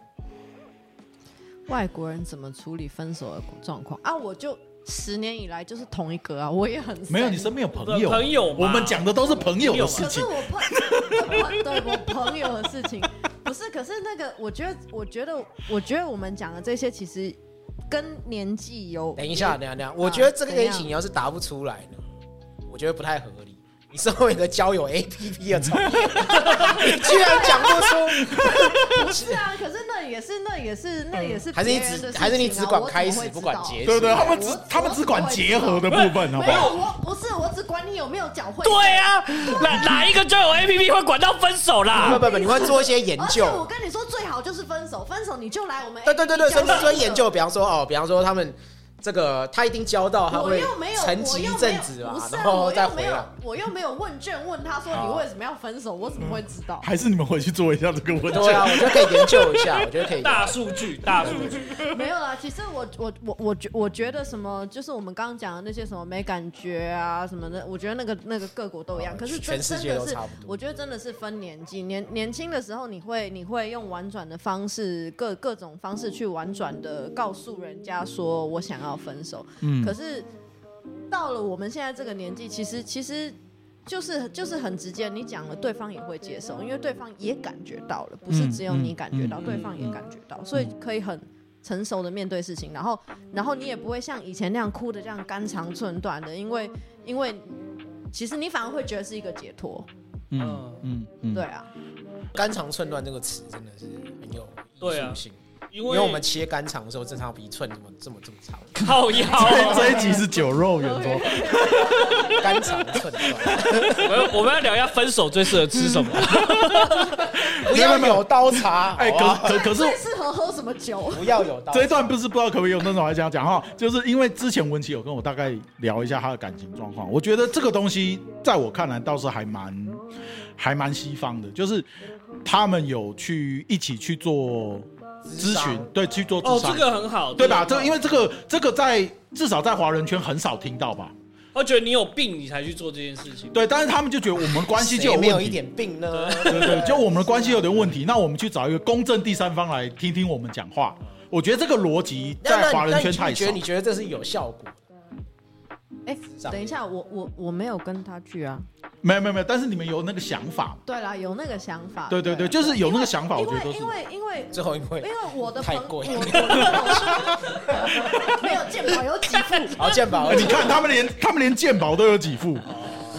外国人怎么处理分手的状况啊？我就十年以来就是同一个啊，我也很没有，你身边有朋友，朋友我们讲的都是朋友的事情可是。我朋，我对我朋友的事情不是，可是那个，我觉得，我觉得，我觉得我们讲的这些其实跟年纪有。等一下，等一下，等一下，我觉得这个恋情你要是答不出来呢，我觉得不太合理。你身为一个交友 APP 的从业，你 居然讲不出，不是啊，可是那也是，那也是，那也是还是你只还是你只管开始不管结束？对对，他们只他们只管结合的部分，好不没有，好？我不是，我只管你有没有缴会。对啊，哪哪一个交友 A P P 会管到分手啦？不不不，你会做一些研究我。跟你说，最好就是分手，分手你就来我们。对对对对，甚至做研究，比方说哦，比方说他们这个他一定交到，他我会又没有，沉寂一阵子嘛不，是啊，然后我又没有再回来。，我又没有问卷问他说你为什么要分手，我怎么会知道？还是你们回去做一下这个问卷。对啊，我觉得可以研究一下，我觉得可以。大数据，大数据，没有啦，其实我我我我觉我觉得什么，就是我们刚刚讲的那些什么没感觉啊什么的，我觉得那个那个各国都一样。哦可是真全世界真的是都差不多我觉得真的是分年纪，年年轻的时候你会你会用婉转的方式，各各种方式去婉转的告诉人家说我想要分手。嗯。可是到了我们现在这个年纪，其实其实。就是就是很直接，你讲了，对方也会接受，因为对方也感觉到了，不是只有你感觉到，嗯嗯对方也感觉到，所以可以很成熟的面对事情，然后然后你也不会像以前那样哭的这样肝肠寸断的，因为因为其实你反而会觉得是一个解脱，嗯嗯。嗯，对啊，肝肠寸断这个词真的是很有艺术性，因为因为我们切肝肠的时候，正常比一寸怎么这么这么长，靠腰啊，这一集是酒肉圆桌，肝肠寸断，我们我们要聊一下分手最适合吃什么？不要有刀叉，哎，可可可是最适合喝什么酒？不要有刀这一段不是不知道可不可以用那种来讲讲哈，就是因为之前文琪有跟我大概聊一下他的感情状况，我觉得这个东西在我看来倒是还蛮还蛮西方的，就是他们有去一起去做咨询，对，去做哦这个很好，对吧？这个因为为这个这个在至少在华人圈很少听到吧？我觉得你有病，你才去做这件事情。对，但是他们就觉得我们关系就有问题，没有一点病呢？对对，就我们的关系有点问题，那我们去找一个公正第三方来听听我们讲话。我觉得这个逻辑在华人圈太少觉得。你觉得这是有效果？哎、上等一下，我我我没有跟他去啊。没有没有没有，但是你们有那个想法，对啦，有那个想法。对对对，啊就是有那个想法，我因觉得都是为因。为因为最后因为因为我的朋我太贵我的没有鉴宝有几副，好健保哎，你看他们连他们连鉴宝都有几副，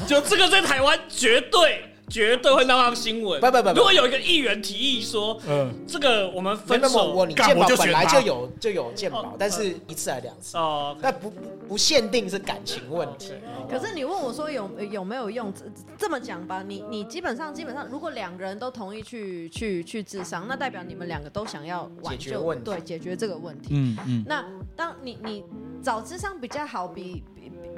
就这个在台湾绝对绝对会闹上新闻。不不不不。如果有一个议员提议说，嗯，这个我们分手我你干健保本来就有就有健保哦，但是一次还两次，哦，但不不不限定是感情问题。可是你问我说有有没有用？这这么讲吧，你你基本上基本上，如果两个人都同意去去去智商，那代表你们两个都想要挽救解决问题。对解决这个问题。嗯嗯，那当你你找智商比较好，比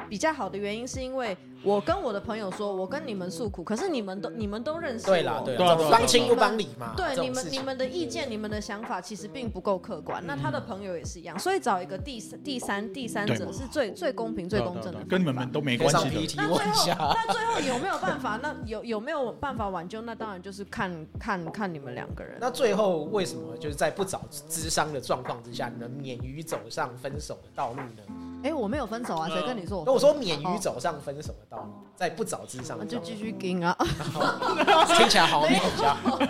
比比较好的原因，是因为我跟我的朋友说，我跟你们诉苦，可是你们都你们都认识我，对啦对帮亲不帮理嘛。对你们你们的意见、你们的想法其实并不够客观，那他的朋友也是一样，所以找一个第三、第三、第三者是最最公平、最公正的，跟你们们都没关系的。那最后。那最后有没有办法？那有 有没有办法挽救？那当然就是看看看你们两个人。那最后为什么就是在不找智商的状况之下，能免于走上分手的道路呢？哎、我没有分手啊，谁跟你说我？那我说免于哦走上分手的道路，在不找智商的状况，那就继续跟啊。听起来好像比较好。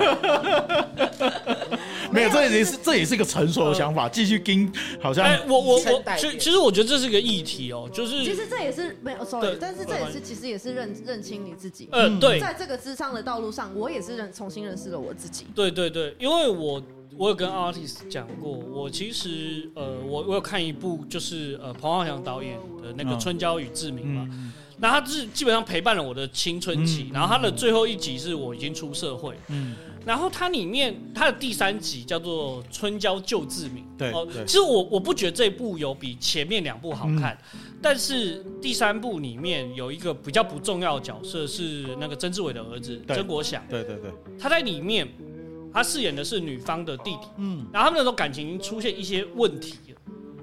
没有，这也是这也是个成熟的想法，继续跟好像哎，我我我，其其实我觉得这是个议题哦，就是其实这也是没有 sorry，但是这也是其实也是认认清你自己。嗯，对在这个智商的道路上，我也是认重新认识了我自己。对对对，因为我我有跟 artist 讲过，我其实呃，我我有看一部就是呃彭浩翔导演的那个《嗯春娇与志明》嘛，嗯那他是基本上陪伴了我的青春期，嗯然后他的最后一集是我已经出社会，嗯，然后它里面它的第三集叫做《春娇救志明》。对哦对，其实我我不觉得这部有比前面两部好看，但是第三部里面有一个比较不重要的角色是那个曾志伟的儿子曾国祥，对对对，他在里面他饰演的是女方的弟弟，嗯然后他们那种感情出现一些问题了。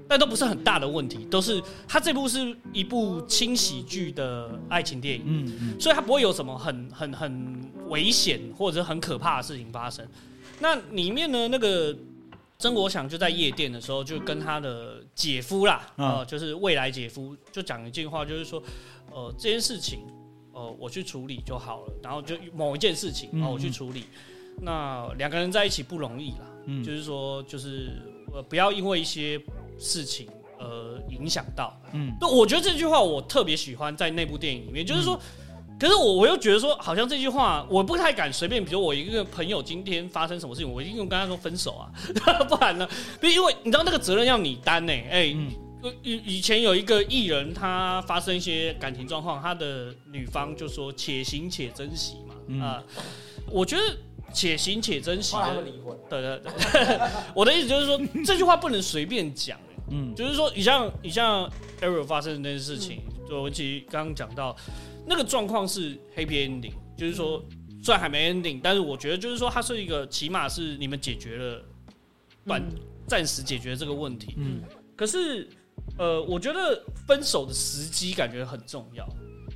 但都不是很大的问题，都是他这部是一部轻喜剧的爱情电影，嗯嗯所以他不会有什么很很很危险或者很可怕的事情发生。那里面呢，那个曾国祥就在夜店的时候，就跟他的姐夫啦，嗯呃，就是未来姐夫，就讲一句话，就是说，呃，这件事情，呃，我去处理就好了。然后就某一件事情，嗯然后我去处理。那两个人在一起不容易啦，嗯。就是说，就是呃，不要因为一些事情呃影响到。嗯。那，我觉得这句话我特别喜欢在那部电影里面，就是说，可是我我又觉得说，好像这句话我不太敢随便，比如我一个朋友今天发生什么事情，我一定跟他说分手啊，不然呢，因为你知道那个责任要你担呢、哎、嗯。以以前有一个艺人，他发生一些感情状况，他的女方就说且行且珍惜嘛，嗯。啊、我觉得且行且珍惜的。后来他们离婚，对对对，我的意思就是说，这句话不能随便讲、欸。嗯。就是说，你像你像 Ariel 发生的那件事情，就其实刚刚讲到，那个状况是 happy ending，就是说虽然还没 ending，但是我觉得就是说它是一个起码是你们解决了短暂时解决这个问题。嗯。可是呃，我觉得分手的时机感觉很重要，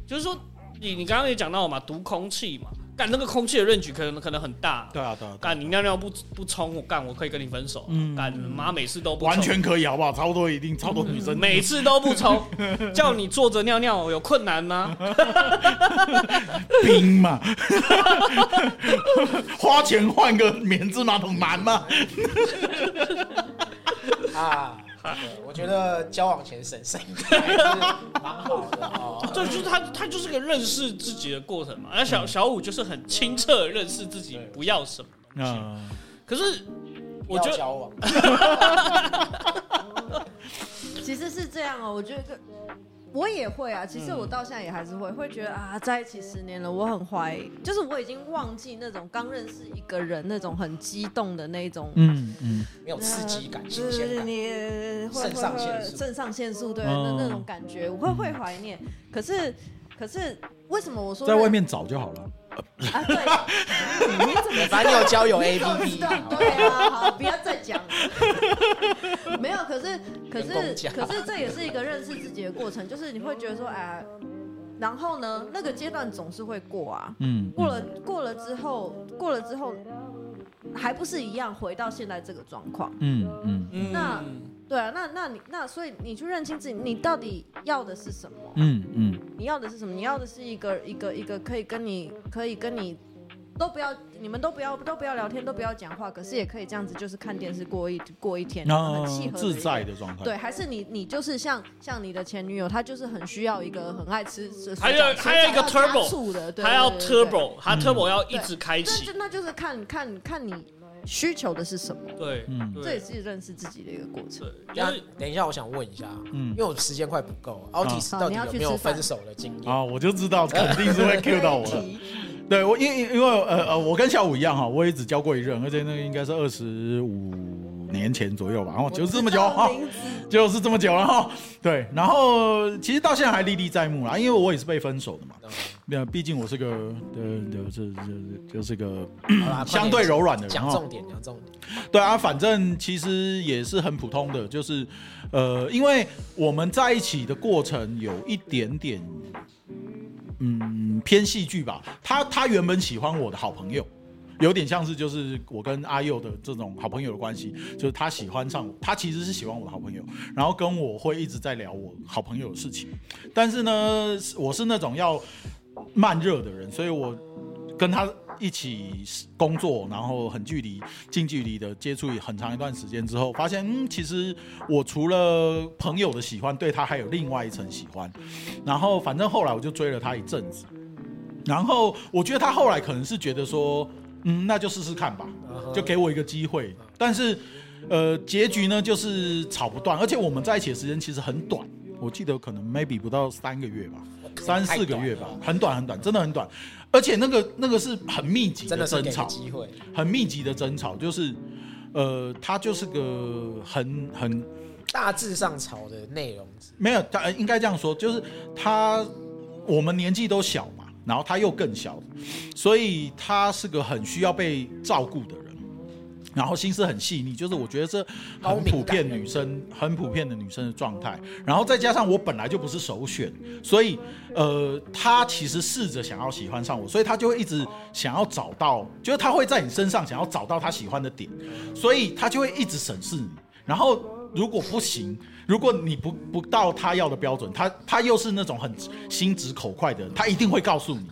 就是说你你刚刚也讲到嘛，读空气嘛，干那个空气的润举可能可能很大。对啊对啊，对啊干你尿尿不不冲，我干我可以跟你分手。嗯干妈每次都不完全可以好不好？超多一定超多女生每次都不冲，叫你坐着尿尿有困难吗？冰嘛，花钱换个免治马桶难吗？啊，对 我觉得交往前审慎蛮好的哦。对就是他他就是个认识自己的过程嘛。那小小五就是很清澈地认识自己不要什么东西。嗯，可是我觉得交往，其实是这样哦，我觉得我也会啊。其实嗯我到现在也还是会，会觉得啊，在一起十年了，我很怀疑，就是我已经忘记那种刚认识一个人那种很激动的那种。嗯嗯没有刺激感、呃新鲜感。对你会肾上腺素肾上腺素，对，嗯那那种感觉，我会会怀念。可是，可是为什么我说在外面找就好了。啊？对，你怎么反正你有交友 APP，对啊，好，不要再讲了。没有，可是可是可是这也是一个认识自己的过程，就是你会觉得说，哎，然后呢，那个阶段总是会过啊，嗯，过了过了之后，过了之后，还不是一样回到现在这个状况。嗯嗯嗯那对啊，那那你那所以你去认清自己，你到底要的是什么？嗯嗯你要的是什么？你要的是一个一个一个可以跟你可以跟你都不要，你们都不要都不要聊天，都不要讲话，可是也可以这样子，就是看电视过一过一天，然后很契合自在。的状态。对，还是你你就是像像你的前女友，她就是很需要一个很爱吃，还有还有一个 turbo，醋的，对还要 turbo，他 turbo 要一直开那启就。那就是看看看你需求的是什么，对，嗯这也是认识自己的一个过程。对，等一下就是等一下，我想问一下，嗯因为我时间快不够，Altis 到底你要去有没有分手的经验？啊，我就知道肯定是会 Q 到我了。对我，因因因为呃呃，我跟小五一样哈，我也只交过一任，而且那个应该是二十五年前左右吧，然后就是这么久就是这么久了哈。对，然后其实到现在还历历在目啦，因为我也是被分手的嘛。那毕竟我是个呃，就是就是就是个，相对柔软的人哈。讲重点，讲重点。对啊，反正其实也是很普通的，就是呃，因为我们在一起的过程有一点点，嗯，偏戏剧吧。他他原本喜欢我的好朋友，有点像是就是我跟阿佑的这种好朋友的关系，就是他喜欢上我，他其实是喜欢我的好朋友，然后跟我会一直在聊我好朋友的事情。但是呢，我是那种要慢热的人，所以我跟他一起工作，然后很距离、近距离的接触很长一段时间之后，发现嗯，其实我除了朋友的喜欢，对他还有另外一层喜欢。然后反正后来我就追了他一阵子，然后我觉得他后来可能是觉得说，嗯，那就试试看吧，就给我一个机会。但是呃，结局呢就是吵不断，而且我们在一起的时间其实很短，我记得可能 maybe 不到三个月吧。三四个月吧，很短很短，真的很短，而且那个那个是很密集的争吵，机会，很密集的争吵，就是呃，他就是个很很大致上吵的内容没有，他呃应该这样说，就是他我们年纪都小嘛，然后他又更小，所以他是个很需要被照顾的人，然后心思很细腻，就是我觉得这很普遍女生很普遍的女生的状态，然后再加上我本来就不是首选，所以呃，他其实试着想要喜欢上我，所以他就会一直想要找到，就是他会在你身上想要找到他喜欢的点，所以他就会一直审视你，然后如果不行。如果你不不到他要的标准，他他又是那种很心直口快的人，他一定会告诉你。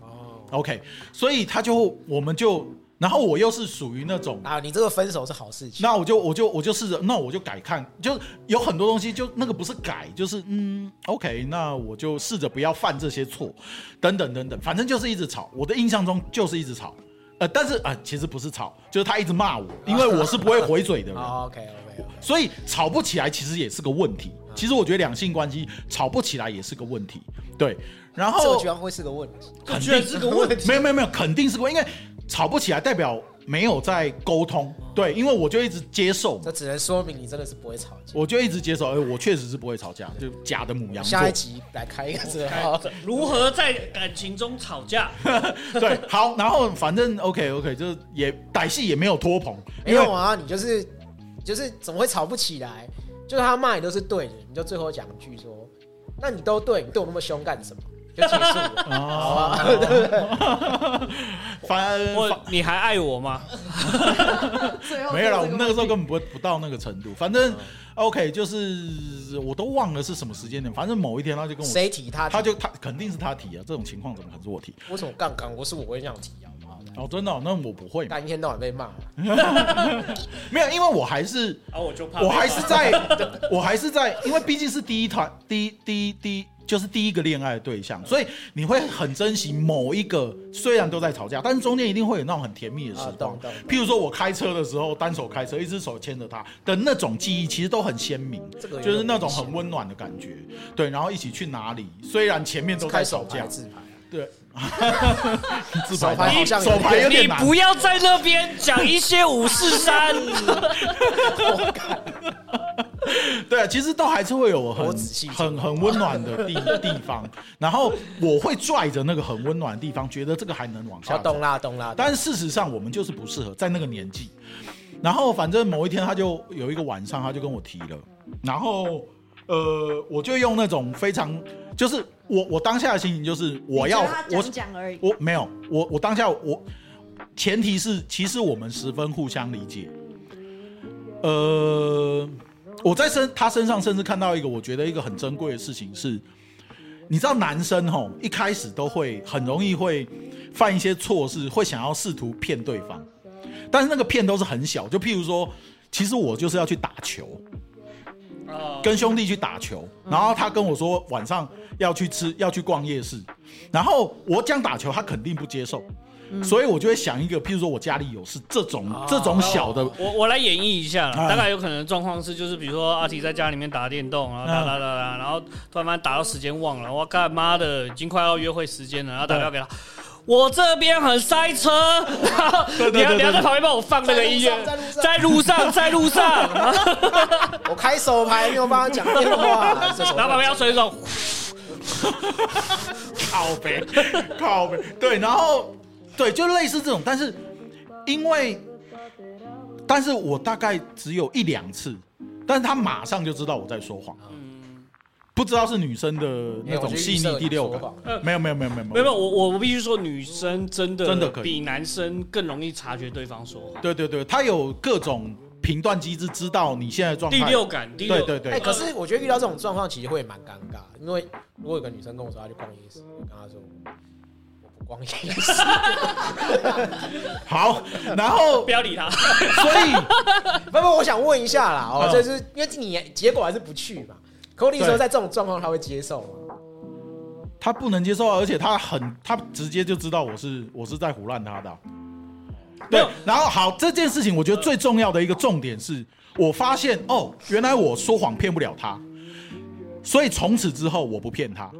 OK，所以他就我们就，然后我又是属于那种，啊，你这个分手是好事情。那我就我就我就试着，那我就改看，就有很多东西就那个不是改，就是嗯，OK，那我就试着不要犯这些错，等等等等，反正就是一直吵。我的印象中就是一直吵，呃，但是啊、呃其实不是吵，就是他一直骂我，因为我是不会回嘴的人。OK OK OK，所以吵不起来其实也是个问题。其实我觉得两性关系吵不起来也是个问题，对。然后这个居然会是个问题。这居然是个问题。没有没有没有，肯定是个问题，因为吵不起来代表没有在沟通。对，因为我就一直接受这，只能说明你真的是不会吵架。我就一直接受，哎，我确实是不会吵架，就假的母羊座下。一集来开一个这个好，如何在感情中吵架？对，好，然后反正 OK OK，就是也歹戏也没有拖棚，因为没有啊，你就是你就是怎么会吵不起来？就是他骂你都是对的，你就最后讲一句说，那你都对，你对我那么凶干什么？就结束了。啊，反我你还爱我吗？最后没有了，我们那个时候根本不会不到那个程度。反正 OK，就是我都忘了是什么时间点，反正某一天他就跟我，谁提他？他就他肯定是他提啊，这种情况怎么可能是我提？为什么杠杠？我是我会这样提啊。哦，真的哦、那我不会嘛，干一天到晚被骂，没有，因为我还是啊，我就怕我还是在，我还是在，因为毕竟是第一团，第一第一第一就是第一个恋爱的对象，所以你会很珍惜某一个，虽然都在吵架，但是中间一定会有那种很甜蜜的时啊光。譬如说我开车的时候，单手开车，一只手牵着他的那种记忆，其实都很鲜明这个，就是那种很温暖的感觉。对，然后一起去哪里，虽然前面都在吵架，自牌，对，自手牌牌好像有 手牌有你点难。不要在那边讲一些五四三，对啊，其实都还是会有很我很很温暖的地地方，然后我会拽着那个很温暖的地方，觉得这个还能往下。懂啦懂啦。但是事实上，我们就是不适合在那个年纪。然后反正某一天，他就有一个晚上，他就跟我提了，然后呃，我就用那种非常，就是我我当下的心情就是我要我讲讲而已。我没有，我我当下我前提是，其实我们十分互相理解。呃，我在身他身上甚至看到一个我觉得一个很珍贵的事情是，你知道男生吼一开始都会很容易会犯一些错事，会想要试图骗对方，但是那个骗都是很小，就譬如说，其实我就是要去打球，跟兄弟去打球，然后他跟我说晚上要去吃，要去逛夜市，然后我讲打球，他肯定不接受，所以我就会想一个，譬如说我家里有是这种这种小的，我我来演绎一下大概有可能的状况是，就是比如说阿提在家里面打电动，然后打打打打，然后突然间打到时间忘了，我干妈的已经快要约会时间了，然后打电话给他，我这边很塞车，然后你要你要在旁边帮我放那个音乐，在路上在路上，在路上，我开手牌没有帮他讲电话，然后旁边要吹一首，靠背，靠背，对，然后对，就类似这种，但是因为，但是我大概只有一两次，但是他马上就知道我在说谎，不知道是女生的那种细腻第六感，没有没有没有没有没有没有，我我我必须说，女生真的真的可以。比男生更容易察觉对方说谎。对对对，他有各种评断机制，知道你现在的状态。第六感，第六。对对对，哎，可是我觉得遇到这种状况其实会蛮尴尬，因为如果有个女生跟我说她去逛夜市，我跟她说我不逛夜市，好，然后不要理他。所以不不，我想问一下啦，哦，嗯。就是因为你结果还是不去嘛，可我那时候在这种状况他会接受吗？他不能接受啊，而且他很，他直接就知道我是我是在胡乱他的啊、对，然后好，这件事情我觉得最重要的一个重点是，我发现哦，原来我说谎骗不了他，所以从此之后我不骗他，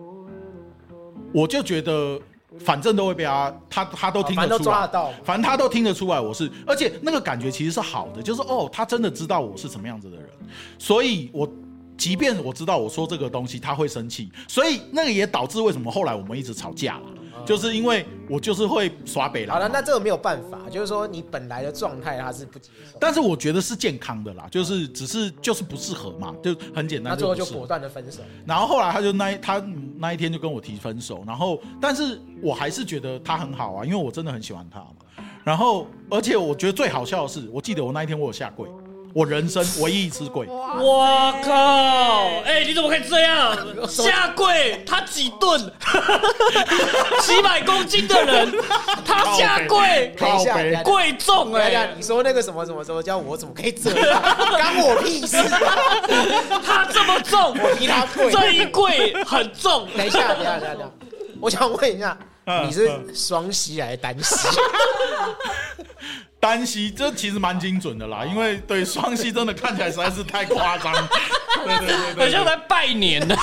我就觉得反正都会被他，他他都听反正都得出来。抓得到。反正他都听得出来我是，而且那个感觉其实是好的，就是哦，他真的知道我是什么样子的人，所以我即便我知道我说这个东西他会生气，所以那个也导致为什么后来我们一直吵架了，就是因为我就是会耍北好了，那这个没有办法，就是说你本来的状态他是不接受，但是我觉得是健康的啦，就是只是就是不适合嘛，就很简单。那最后就果断的分手。然后后来他就那一他那一天就跟我提分手，然后但是我还是觉得他很好啊，因为我真的很喜欢他嘛。然后而且我觉得最好笑的是，我记得我那一天我有下跪，我人生唯一一次跪。我靠！哎、你怎么可以这样 下跪？他几吨？几百公斤的人，他下跪，等一下，靠北等一下跪重哎、呀，你说那个什么什么什么叫我怎么可以这样？干我屁事！他这么重，我替他跪。这一跪很重。等一下，等一下，等一下，我想问一下，嗯你是双膝还是单膝？单膝这其实蛮精准的啦，因为对双膝真的看起来实在是太夸张。对对对对很像在拜年的。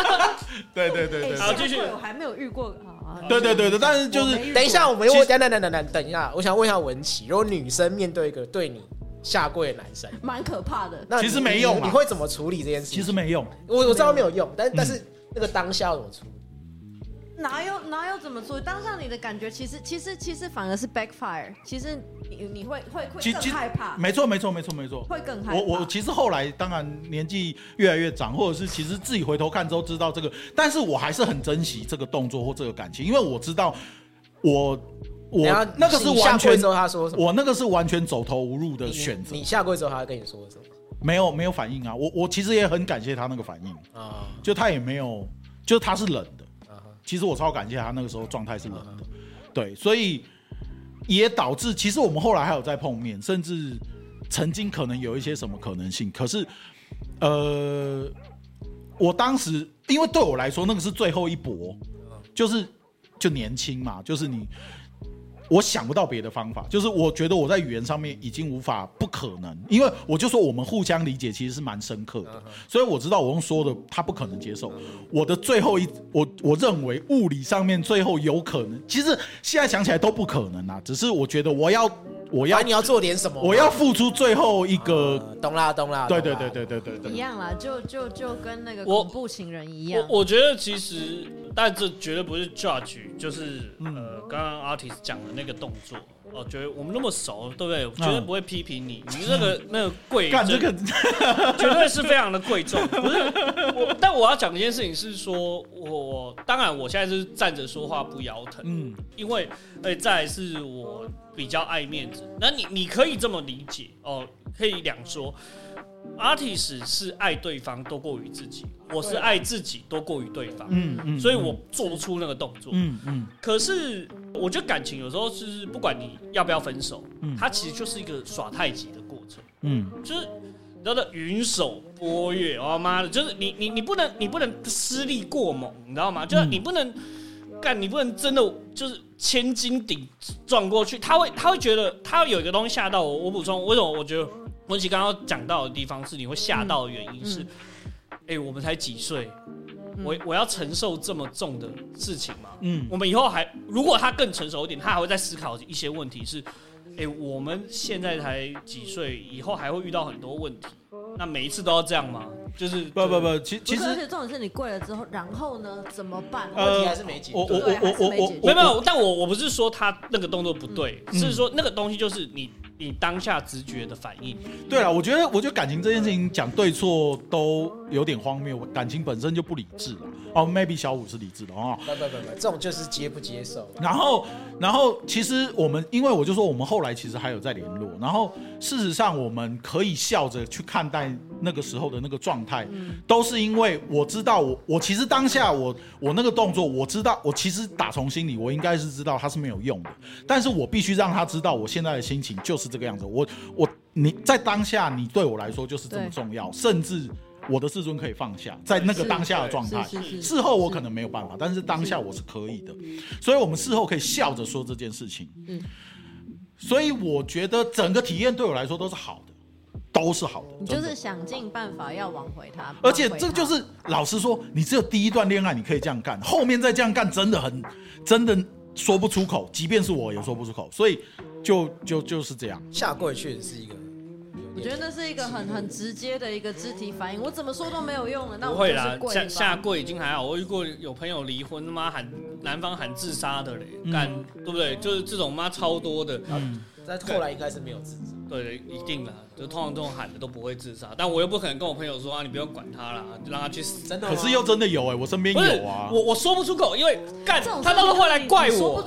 对对对对好继续我还没有遇过啊。对对对对，但是就是等一下，我们又等等等等等等一下，我想问一下文琪，如果女生面对一个对你下跪的男生，蛮可怕的。那其实没用你会怎么处理这件事情？其实没用。我我知道没有用，但但是那个当下要怎么处理？哪有哪有怎么做？当下你的感觉其实其实其实反而是 backfire，其实你你会会会害怕，没错没错没错没错。会更害怕。我我其实后来当然年纪越来越长，或者是其实自己回头看之后知道这个，但是我还是很珍惜这个动作或这个感情，因为我知道我我那个是完全跪之后他说什么？我那个是完全走投无路的选择你，下跪之后他会跟你说什么？没有没有反应啊。我我其实也很感谢他那个反应，啊就他也没有，就他是冷其实我超感谢他那个时候状态是冷的，嗯对，所以也导致其实我们后来还有在碰面，甚至曾经可能有一些什么可能性，可是呃，我当时因为对我来说那个是最后一搏，就是就年轻嘛，就是你。我想不到别的方法，就是我觉得我在语言上面已经无法不可能，因为我就说我们互相理解其实是蛮深刻的，所以我知道我用说的他不可能接受。我的最后一，我我认为物理上面最后有可能，其实现在想起来都不可能啊，只是我觉得我要我要你要做点什么，我要付出最后一个，呃懂啦懂啦，对对对对对对对，一样啦，就就就跟那个恐怖情人一样。我我觉得其实，但这绝对不是 judge，就是呃，刚刚 artist 讲的那个动作。哦，觉得我们那么熟，对不对？我绝对不会批评你，你那个 那个贵，干这个 绝对是非常的贵重。不是我，但我要讲一件事情是说，我我当然我现在是站着说话不腰疼，嗯因为呃，再来是我比较爱面子。那你你可以这么理解哦，可以两说。artist 是爱对方多过于自己，我是爱自己多过于对方，嗯嗯，所以我做不出那个动作。嗯嗯可是我觉得感情有时候是不管你要不要分手，嗯它其实就是一个耍太极的过程。嗯就是你知道的云手波月，哦妈的，就是你你你不能你不能施力过猛，你知道吗？就是你不能干，你不能真的就是千斤顶撞过去，他会他会觉得他有一个东西吓到我。我补充，为什么我觉得文琪刚刚讲到的地方是你会吓到的原因是，哎、我们才几岁，我我要承受这么重的事情吗？嗯我们以后还如果他更成熟一点，他还会再思考一些问题是，哎、我们现在才几岁，以后还会遇到很多问题，那每一次都要这样吗？就是不不不，其其实重点是你跪了之后，然后呢怎么办？呃问题还是没解决。我我我我我我还是没解决没有没有，但我我不是说他那个动作不对，嗯是说那个东西就是你你当下直觉的反应。对了，我觉得我觉得感情这件事情讲对错都有点荒谬，感情本身就不理智了。哦，maybe 小五是理智的哦。不不不不，这种就是接不接受。然后，然后其实我们，因为我就说我们后来其实还有在联络，然后事实上我们可以笑着去看待那个时候的那个状态，都是因为我知道我我其实当下我我那个动作我知道我其实打从心里我应该是知道它是没有用的，但是我必须让他知道我现在的心情就是这个样子，我我你在当下你对我来说就是这么重要，甚至我的自尊可以放下，在那个当下的状态事后我可能没有办法，但是当下我是可以的，所以我们事后可以笑着说这件事情。嗯所以我觉得整个体验对我来说都是好的，都是好的。你就是想尽办法要挽回他，而且这就是老实说，你只有第一段恋爱你可以这样干，后面再这样干真的很真的说不出口，即便是我也说不出口，所以就就就是这样。下跪确实是一个，我觉得那是一个很很直接的一个肢体反应，我怎么说都没有用了，那我不会啦，下下跪已经还好。我遇过有朋友离婚，他妈喊男方喊自杀的嘞，嗯干、对不对？就是这种妈超多的，嗯，但后来应该是没有自知。对，一定啦，就通常这种喊的都不会自杀。但我又不可能跟我朋友说啊，你不用管他啦，就让他去死。真的吗？可是又真的有哎、我身边有啊。我我说不出口，因为干这种他到时候会来怪我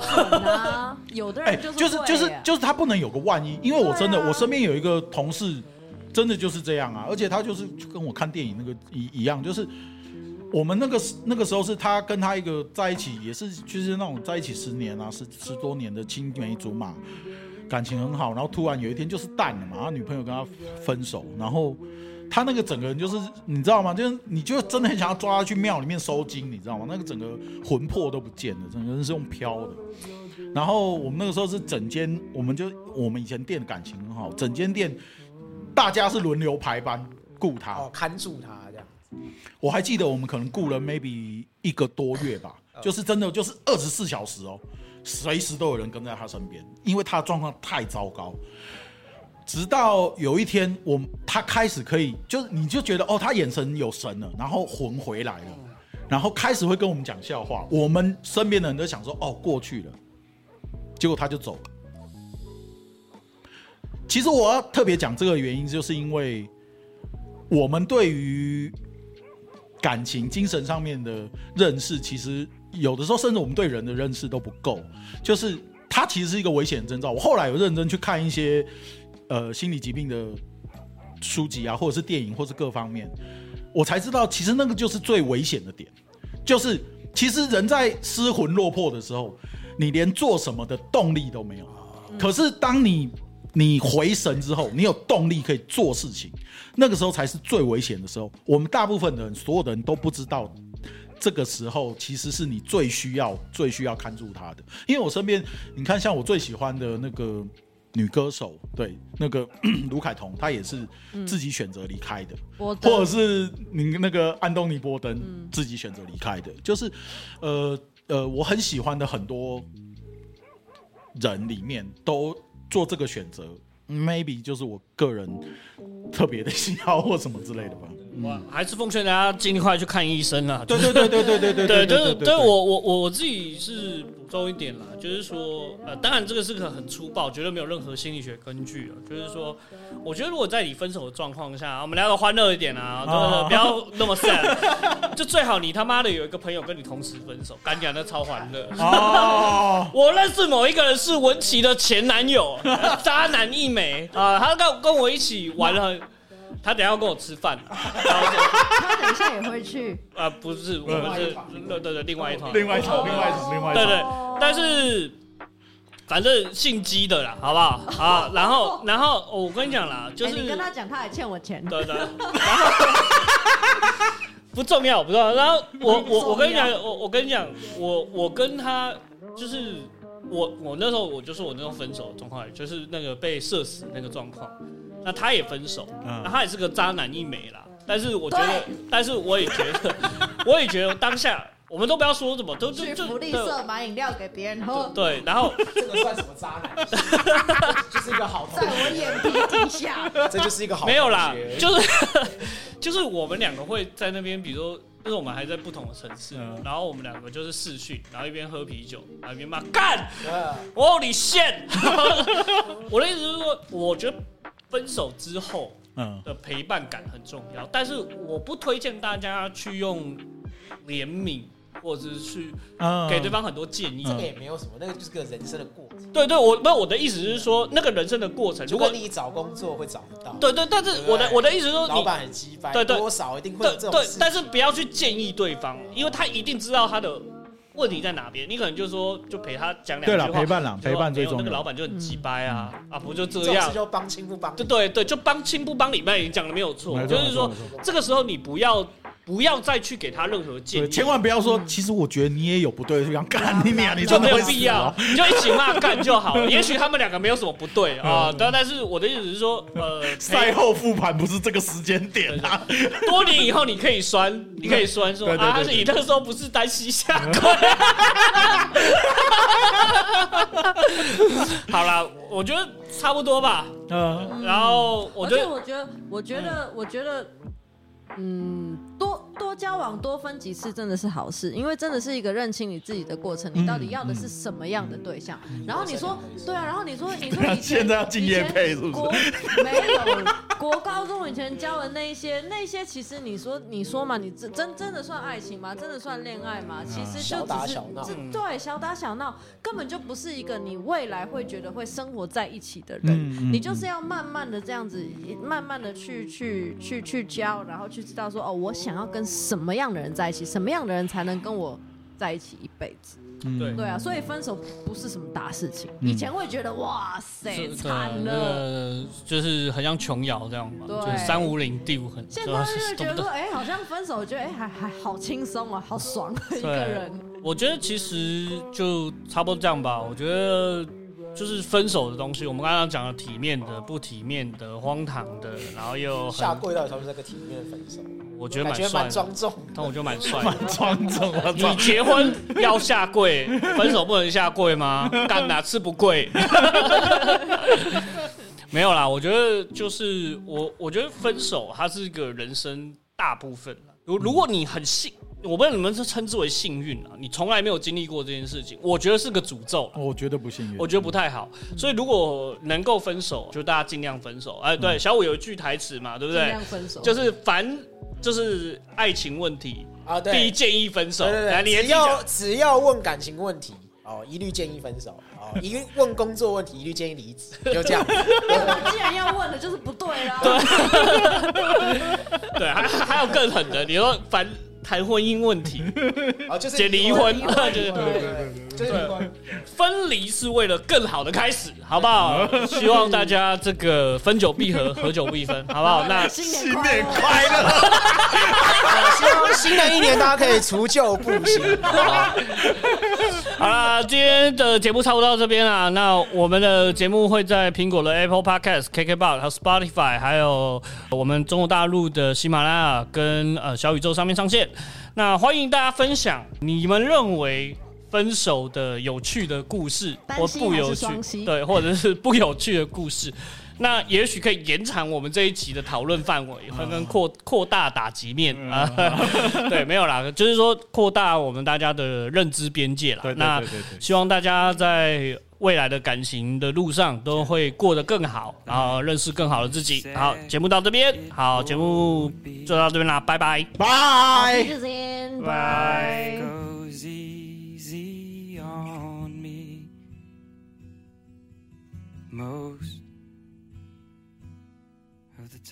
有的哎、人就是就是就是他不能有个万一，因为我真的、啊我身边有一个同事，真的就是这样啊，而且他就是就跟我看电影那个一一样，就是我们那个时那个时候是他跟他一个在一起，也是就是那种在一起十年啊十十多年的青梅竹马，感情很好，然后突然有一天就是淡了嘛，他女朋友跟他分手，然后。他那个整个人就是，你知道吗？就是你就真的很想要抓他去庙里面收金，你知道吗？那个整个魂魄都不见了，整个人是用飘的。然后我们那个时候是整间，我们就我们以前店的感情很好，整间店大家是轮流排班雇他。哦，看住他这样。我还记得我们可能雇了 maybe 一个多月吧，就是真的就是二十四小时哦，随时都有人跟在他身边，因为他的状况太糟糕。直到有一天，我他开始可以，就是你就觉得哦，他眼神有神了，然后魂回来了，然后开始会跟我们讲笑话。我们身边的人都想说哦，过去了，结果他就走了。其实我要特别讲这个原因，就是因为我们对于感情、精神上面的认识，其实有的时候甚至我们对人的认识都不够。就是它其实是一个危险征兆。我后来有认真去看一些呃心理疾病的书籍啊，或者是电影，或是各方面，我才知道其实那个就是最危险的点，就是其实人在失魂落魄的时候，你连做什么的动力都没有。可是当你你回神之后，你有动力可以做事情，那个时候才是最危险的时候。我们大部分的人，所有的人都不知道，这个时候其实是你最需要、最需要看住他的。因为我身边，你看，像我最喜欢的那个女歌手，对，那个 卢凯彤，她也是自己选择离开的。我或者是你那个安东尼波登自己选择离开的，就是呃呃，我很喜欢的很多人里面都做这个选择，maybe 就是我个人特别的喜好或什么之类的吧。我还是奉劝大家尽快去看医生啊。对对对对对对对对，就是，对我我我我自己是补充一点啦，就是说，呃，当然这个是个很粗暴，绝对没有任何心理学根据啊。就是说，我觉得如果在你分手的状况下，我们聊的欢乐一点啊，对哦不要那么 sad，就最好你他妈的有一个朋友跟你同时分手，干讲的超欢乐。哦，我认识某一个人是文琪的前男友，渣男一枚啊，他跟跟我一起玩了很，他等下要跟我吃饭，然后他等一下也会去，啊，不是，我们是对对对，另外一团，另外一场，另外一场，另外一对。对，但是反正姓姬的啦，好不好？啊，然后 然后哦我跟你讲啦，就是哎你跟他讲，他还欠我钱，对对，然后 不重要，不重要。然后我我我跟你讲，我我跟你讲，我我跟他就是我我那时候我就是我那时候分手的状况，就是那个被射死那个状况。那他也分手，嗯那他也是个渣男一枚啦。但是我觉得，但是我也觉得，我也觉得当下我们都不要说什么，都就去就福利社买饮料给别人喝，对，然后这个算什么渣男？就是一个好同在我学，眼皮底下。这就是一个好没有啦同学，就是就是我们两个会在那边，比如说。就是我们还在不同的城市，嗯然后我们两个就是视讯，然后一边喝啤酒，然后一边骂干，呃我你现。我的意思是说，我觉得分手之后嗯，的陪伴感很重要，但是我不推荐大家去用怜悯或者是去嗯。给对方很多建议。这个也没有什么，那个就是个人生的过程，对对，我没有我的意思是说，那个人生的过程，如果你找工作会找不到，对对，但是我的我的意思是说，你老板很鸡掰，对对。多少一定会对但是不要去建议对方，因为他一定知道他的问题在哪边。你可能就说，就陪他讲两句对话，了陪伴啦陪伴最重要那个老板就很鸡掰啊，啊不就这样事？就帮亲不帮对对对，就帮亲不帮理，那你讲的没有错就是说这个时候你不要不要再去给他任何建对，议，千万不要说，其实我觉得你也有不对的地方，干你娘，你就没有必要哦，你就一起骂干就好了。也许他们两个没有什么不对啊，嗯。但但是我的意思是说，呃，赛后复盘不是这个时间点啊，多年以后你可以酸，你可以酸说啊，但是你那个时候不是单膝下跪。好啦，我觉得差不多吧。嗯，然后我而觉得我觉得，我觉得，我觉得，嗯，多多交往多分几次真的是好事，因为真的是一个认清你自己的过程，你到底要的是什么样的对象。然后你说，对啊，然后你说，你说以 前现在要敬业配是不是国没有国高中以前教的那一些，那些其实你说你说嘛，你真真真的算爱情吗？真的算恋爱吗？其实就只是小闹对小打小闹，根本就不是一个你未来会觉得会生活在一起的人。嗯嗯你就是要慢慢的这样子，慢慢的去去去去教，然后去知道说哦，我想要跟什么样的人在一起，什么样的人才能跟我在一起一辈子。嗯对对啊，所以分手不是什么大事情。嗯以前会觉得哇塞惨了，呃，就是很像琼瑶这样嘛，就是三五零第五很，现在就是觉得哎、好像分手，我觉得哎、还还好轻松啊，好爽的一个人。我觉得其实就差不多这样吧。我觉得就是分手的东西，我们刚刚讲的体面的、不体面的、荒唐的，然后又，下跪到底算不算个体面的分手？我觉得感觉蛮帅的，庄重。但我觉得蛮帅的。蛮庄重，我操你，结婚要下跪，分手不能下跪吗？干哪次不跪？没有啦，我觉得就是我，我觉得分手它是一个人生大部分啦如如果你很幸，我不知道你们是称之为幸运啊，你从来没有经历过这件事情，我觉得是个诅咒啦。我觉得不幸运，我觉得不太好，所以如果能够分手，就大家尽量分手。哎，对，小五有一句台词嘛，对不对尽量？分手，就是凡就是爱情问题，啊，对，第一建议分手。对对，对，只要只要问感情问题哦，一律建议分手哦；一问工作问题，一律建议离职，就这样。既然要问的，就是不对啦。对，还还有更狠的，你说凡谈婚姻问题，啊，就是结离婚对对对，就是离婚。分离是为了更好的开始，好不好？希望大家这个分久必合，合久必分，好不好？那新新年年快乐！啊希望新的一年大家可以除旧布新，好？好啦，今天的节目差不多到这边啦。那我们的节目会在苹果的 Apple Podcast、KKBox 还有 Spotify，还有我们中国大陆的喜马拉雅跟呃小宇宙上面上线。那欢迎大家分享你们认为分手的有趣的故事，或不有趣对，或者是不有趣的故事。那也许可以延长我们这一集的讨论范围，嗯会跟扩扩大打击面啊。对，没有啦，就是说扩大我们大家的认知边界啦对。那对对对希望大家在未来的感情的路上都会过得更好，然后认识更好的自己。好，节目到这边，好，节目就到这边啦，拜拜。拜。拜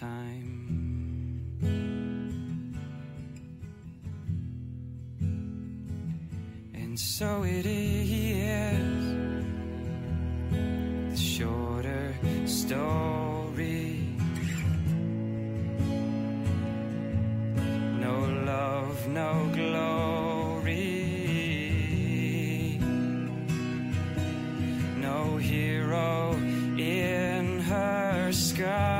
time. And so it is the shorter story. No love, no glory. No hero in her sky.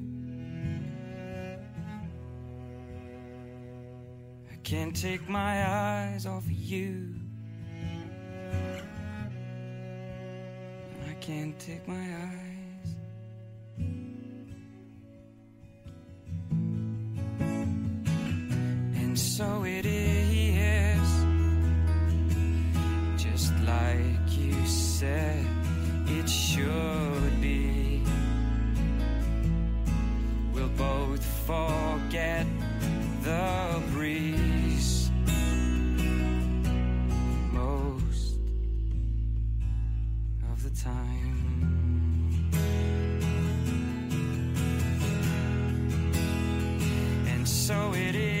Can't take my eyes off of you. I can't take my eyes. And so it is, just like you said it should be. We'll both forget the breeze most of the time. And so it is.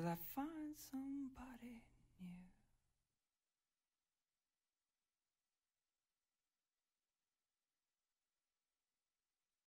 Till I find somebody.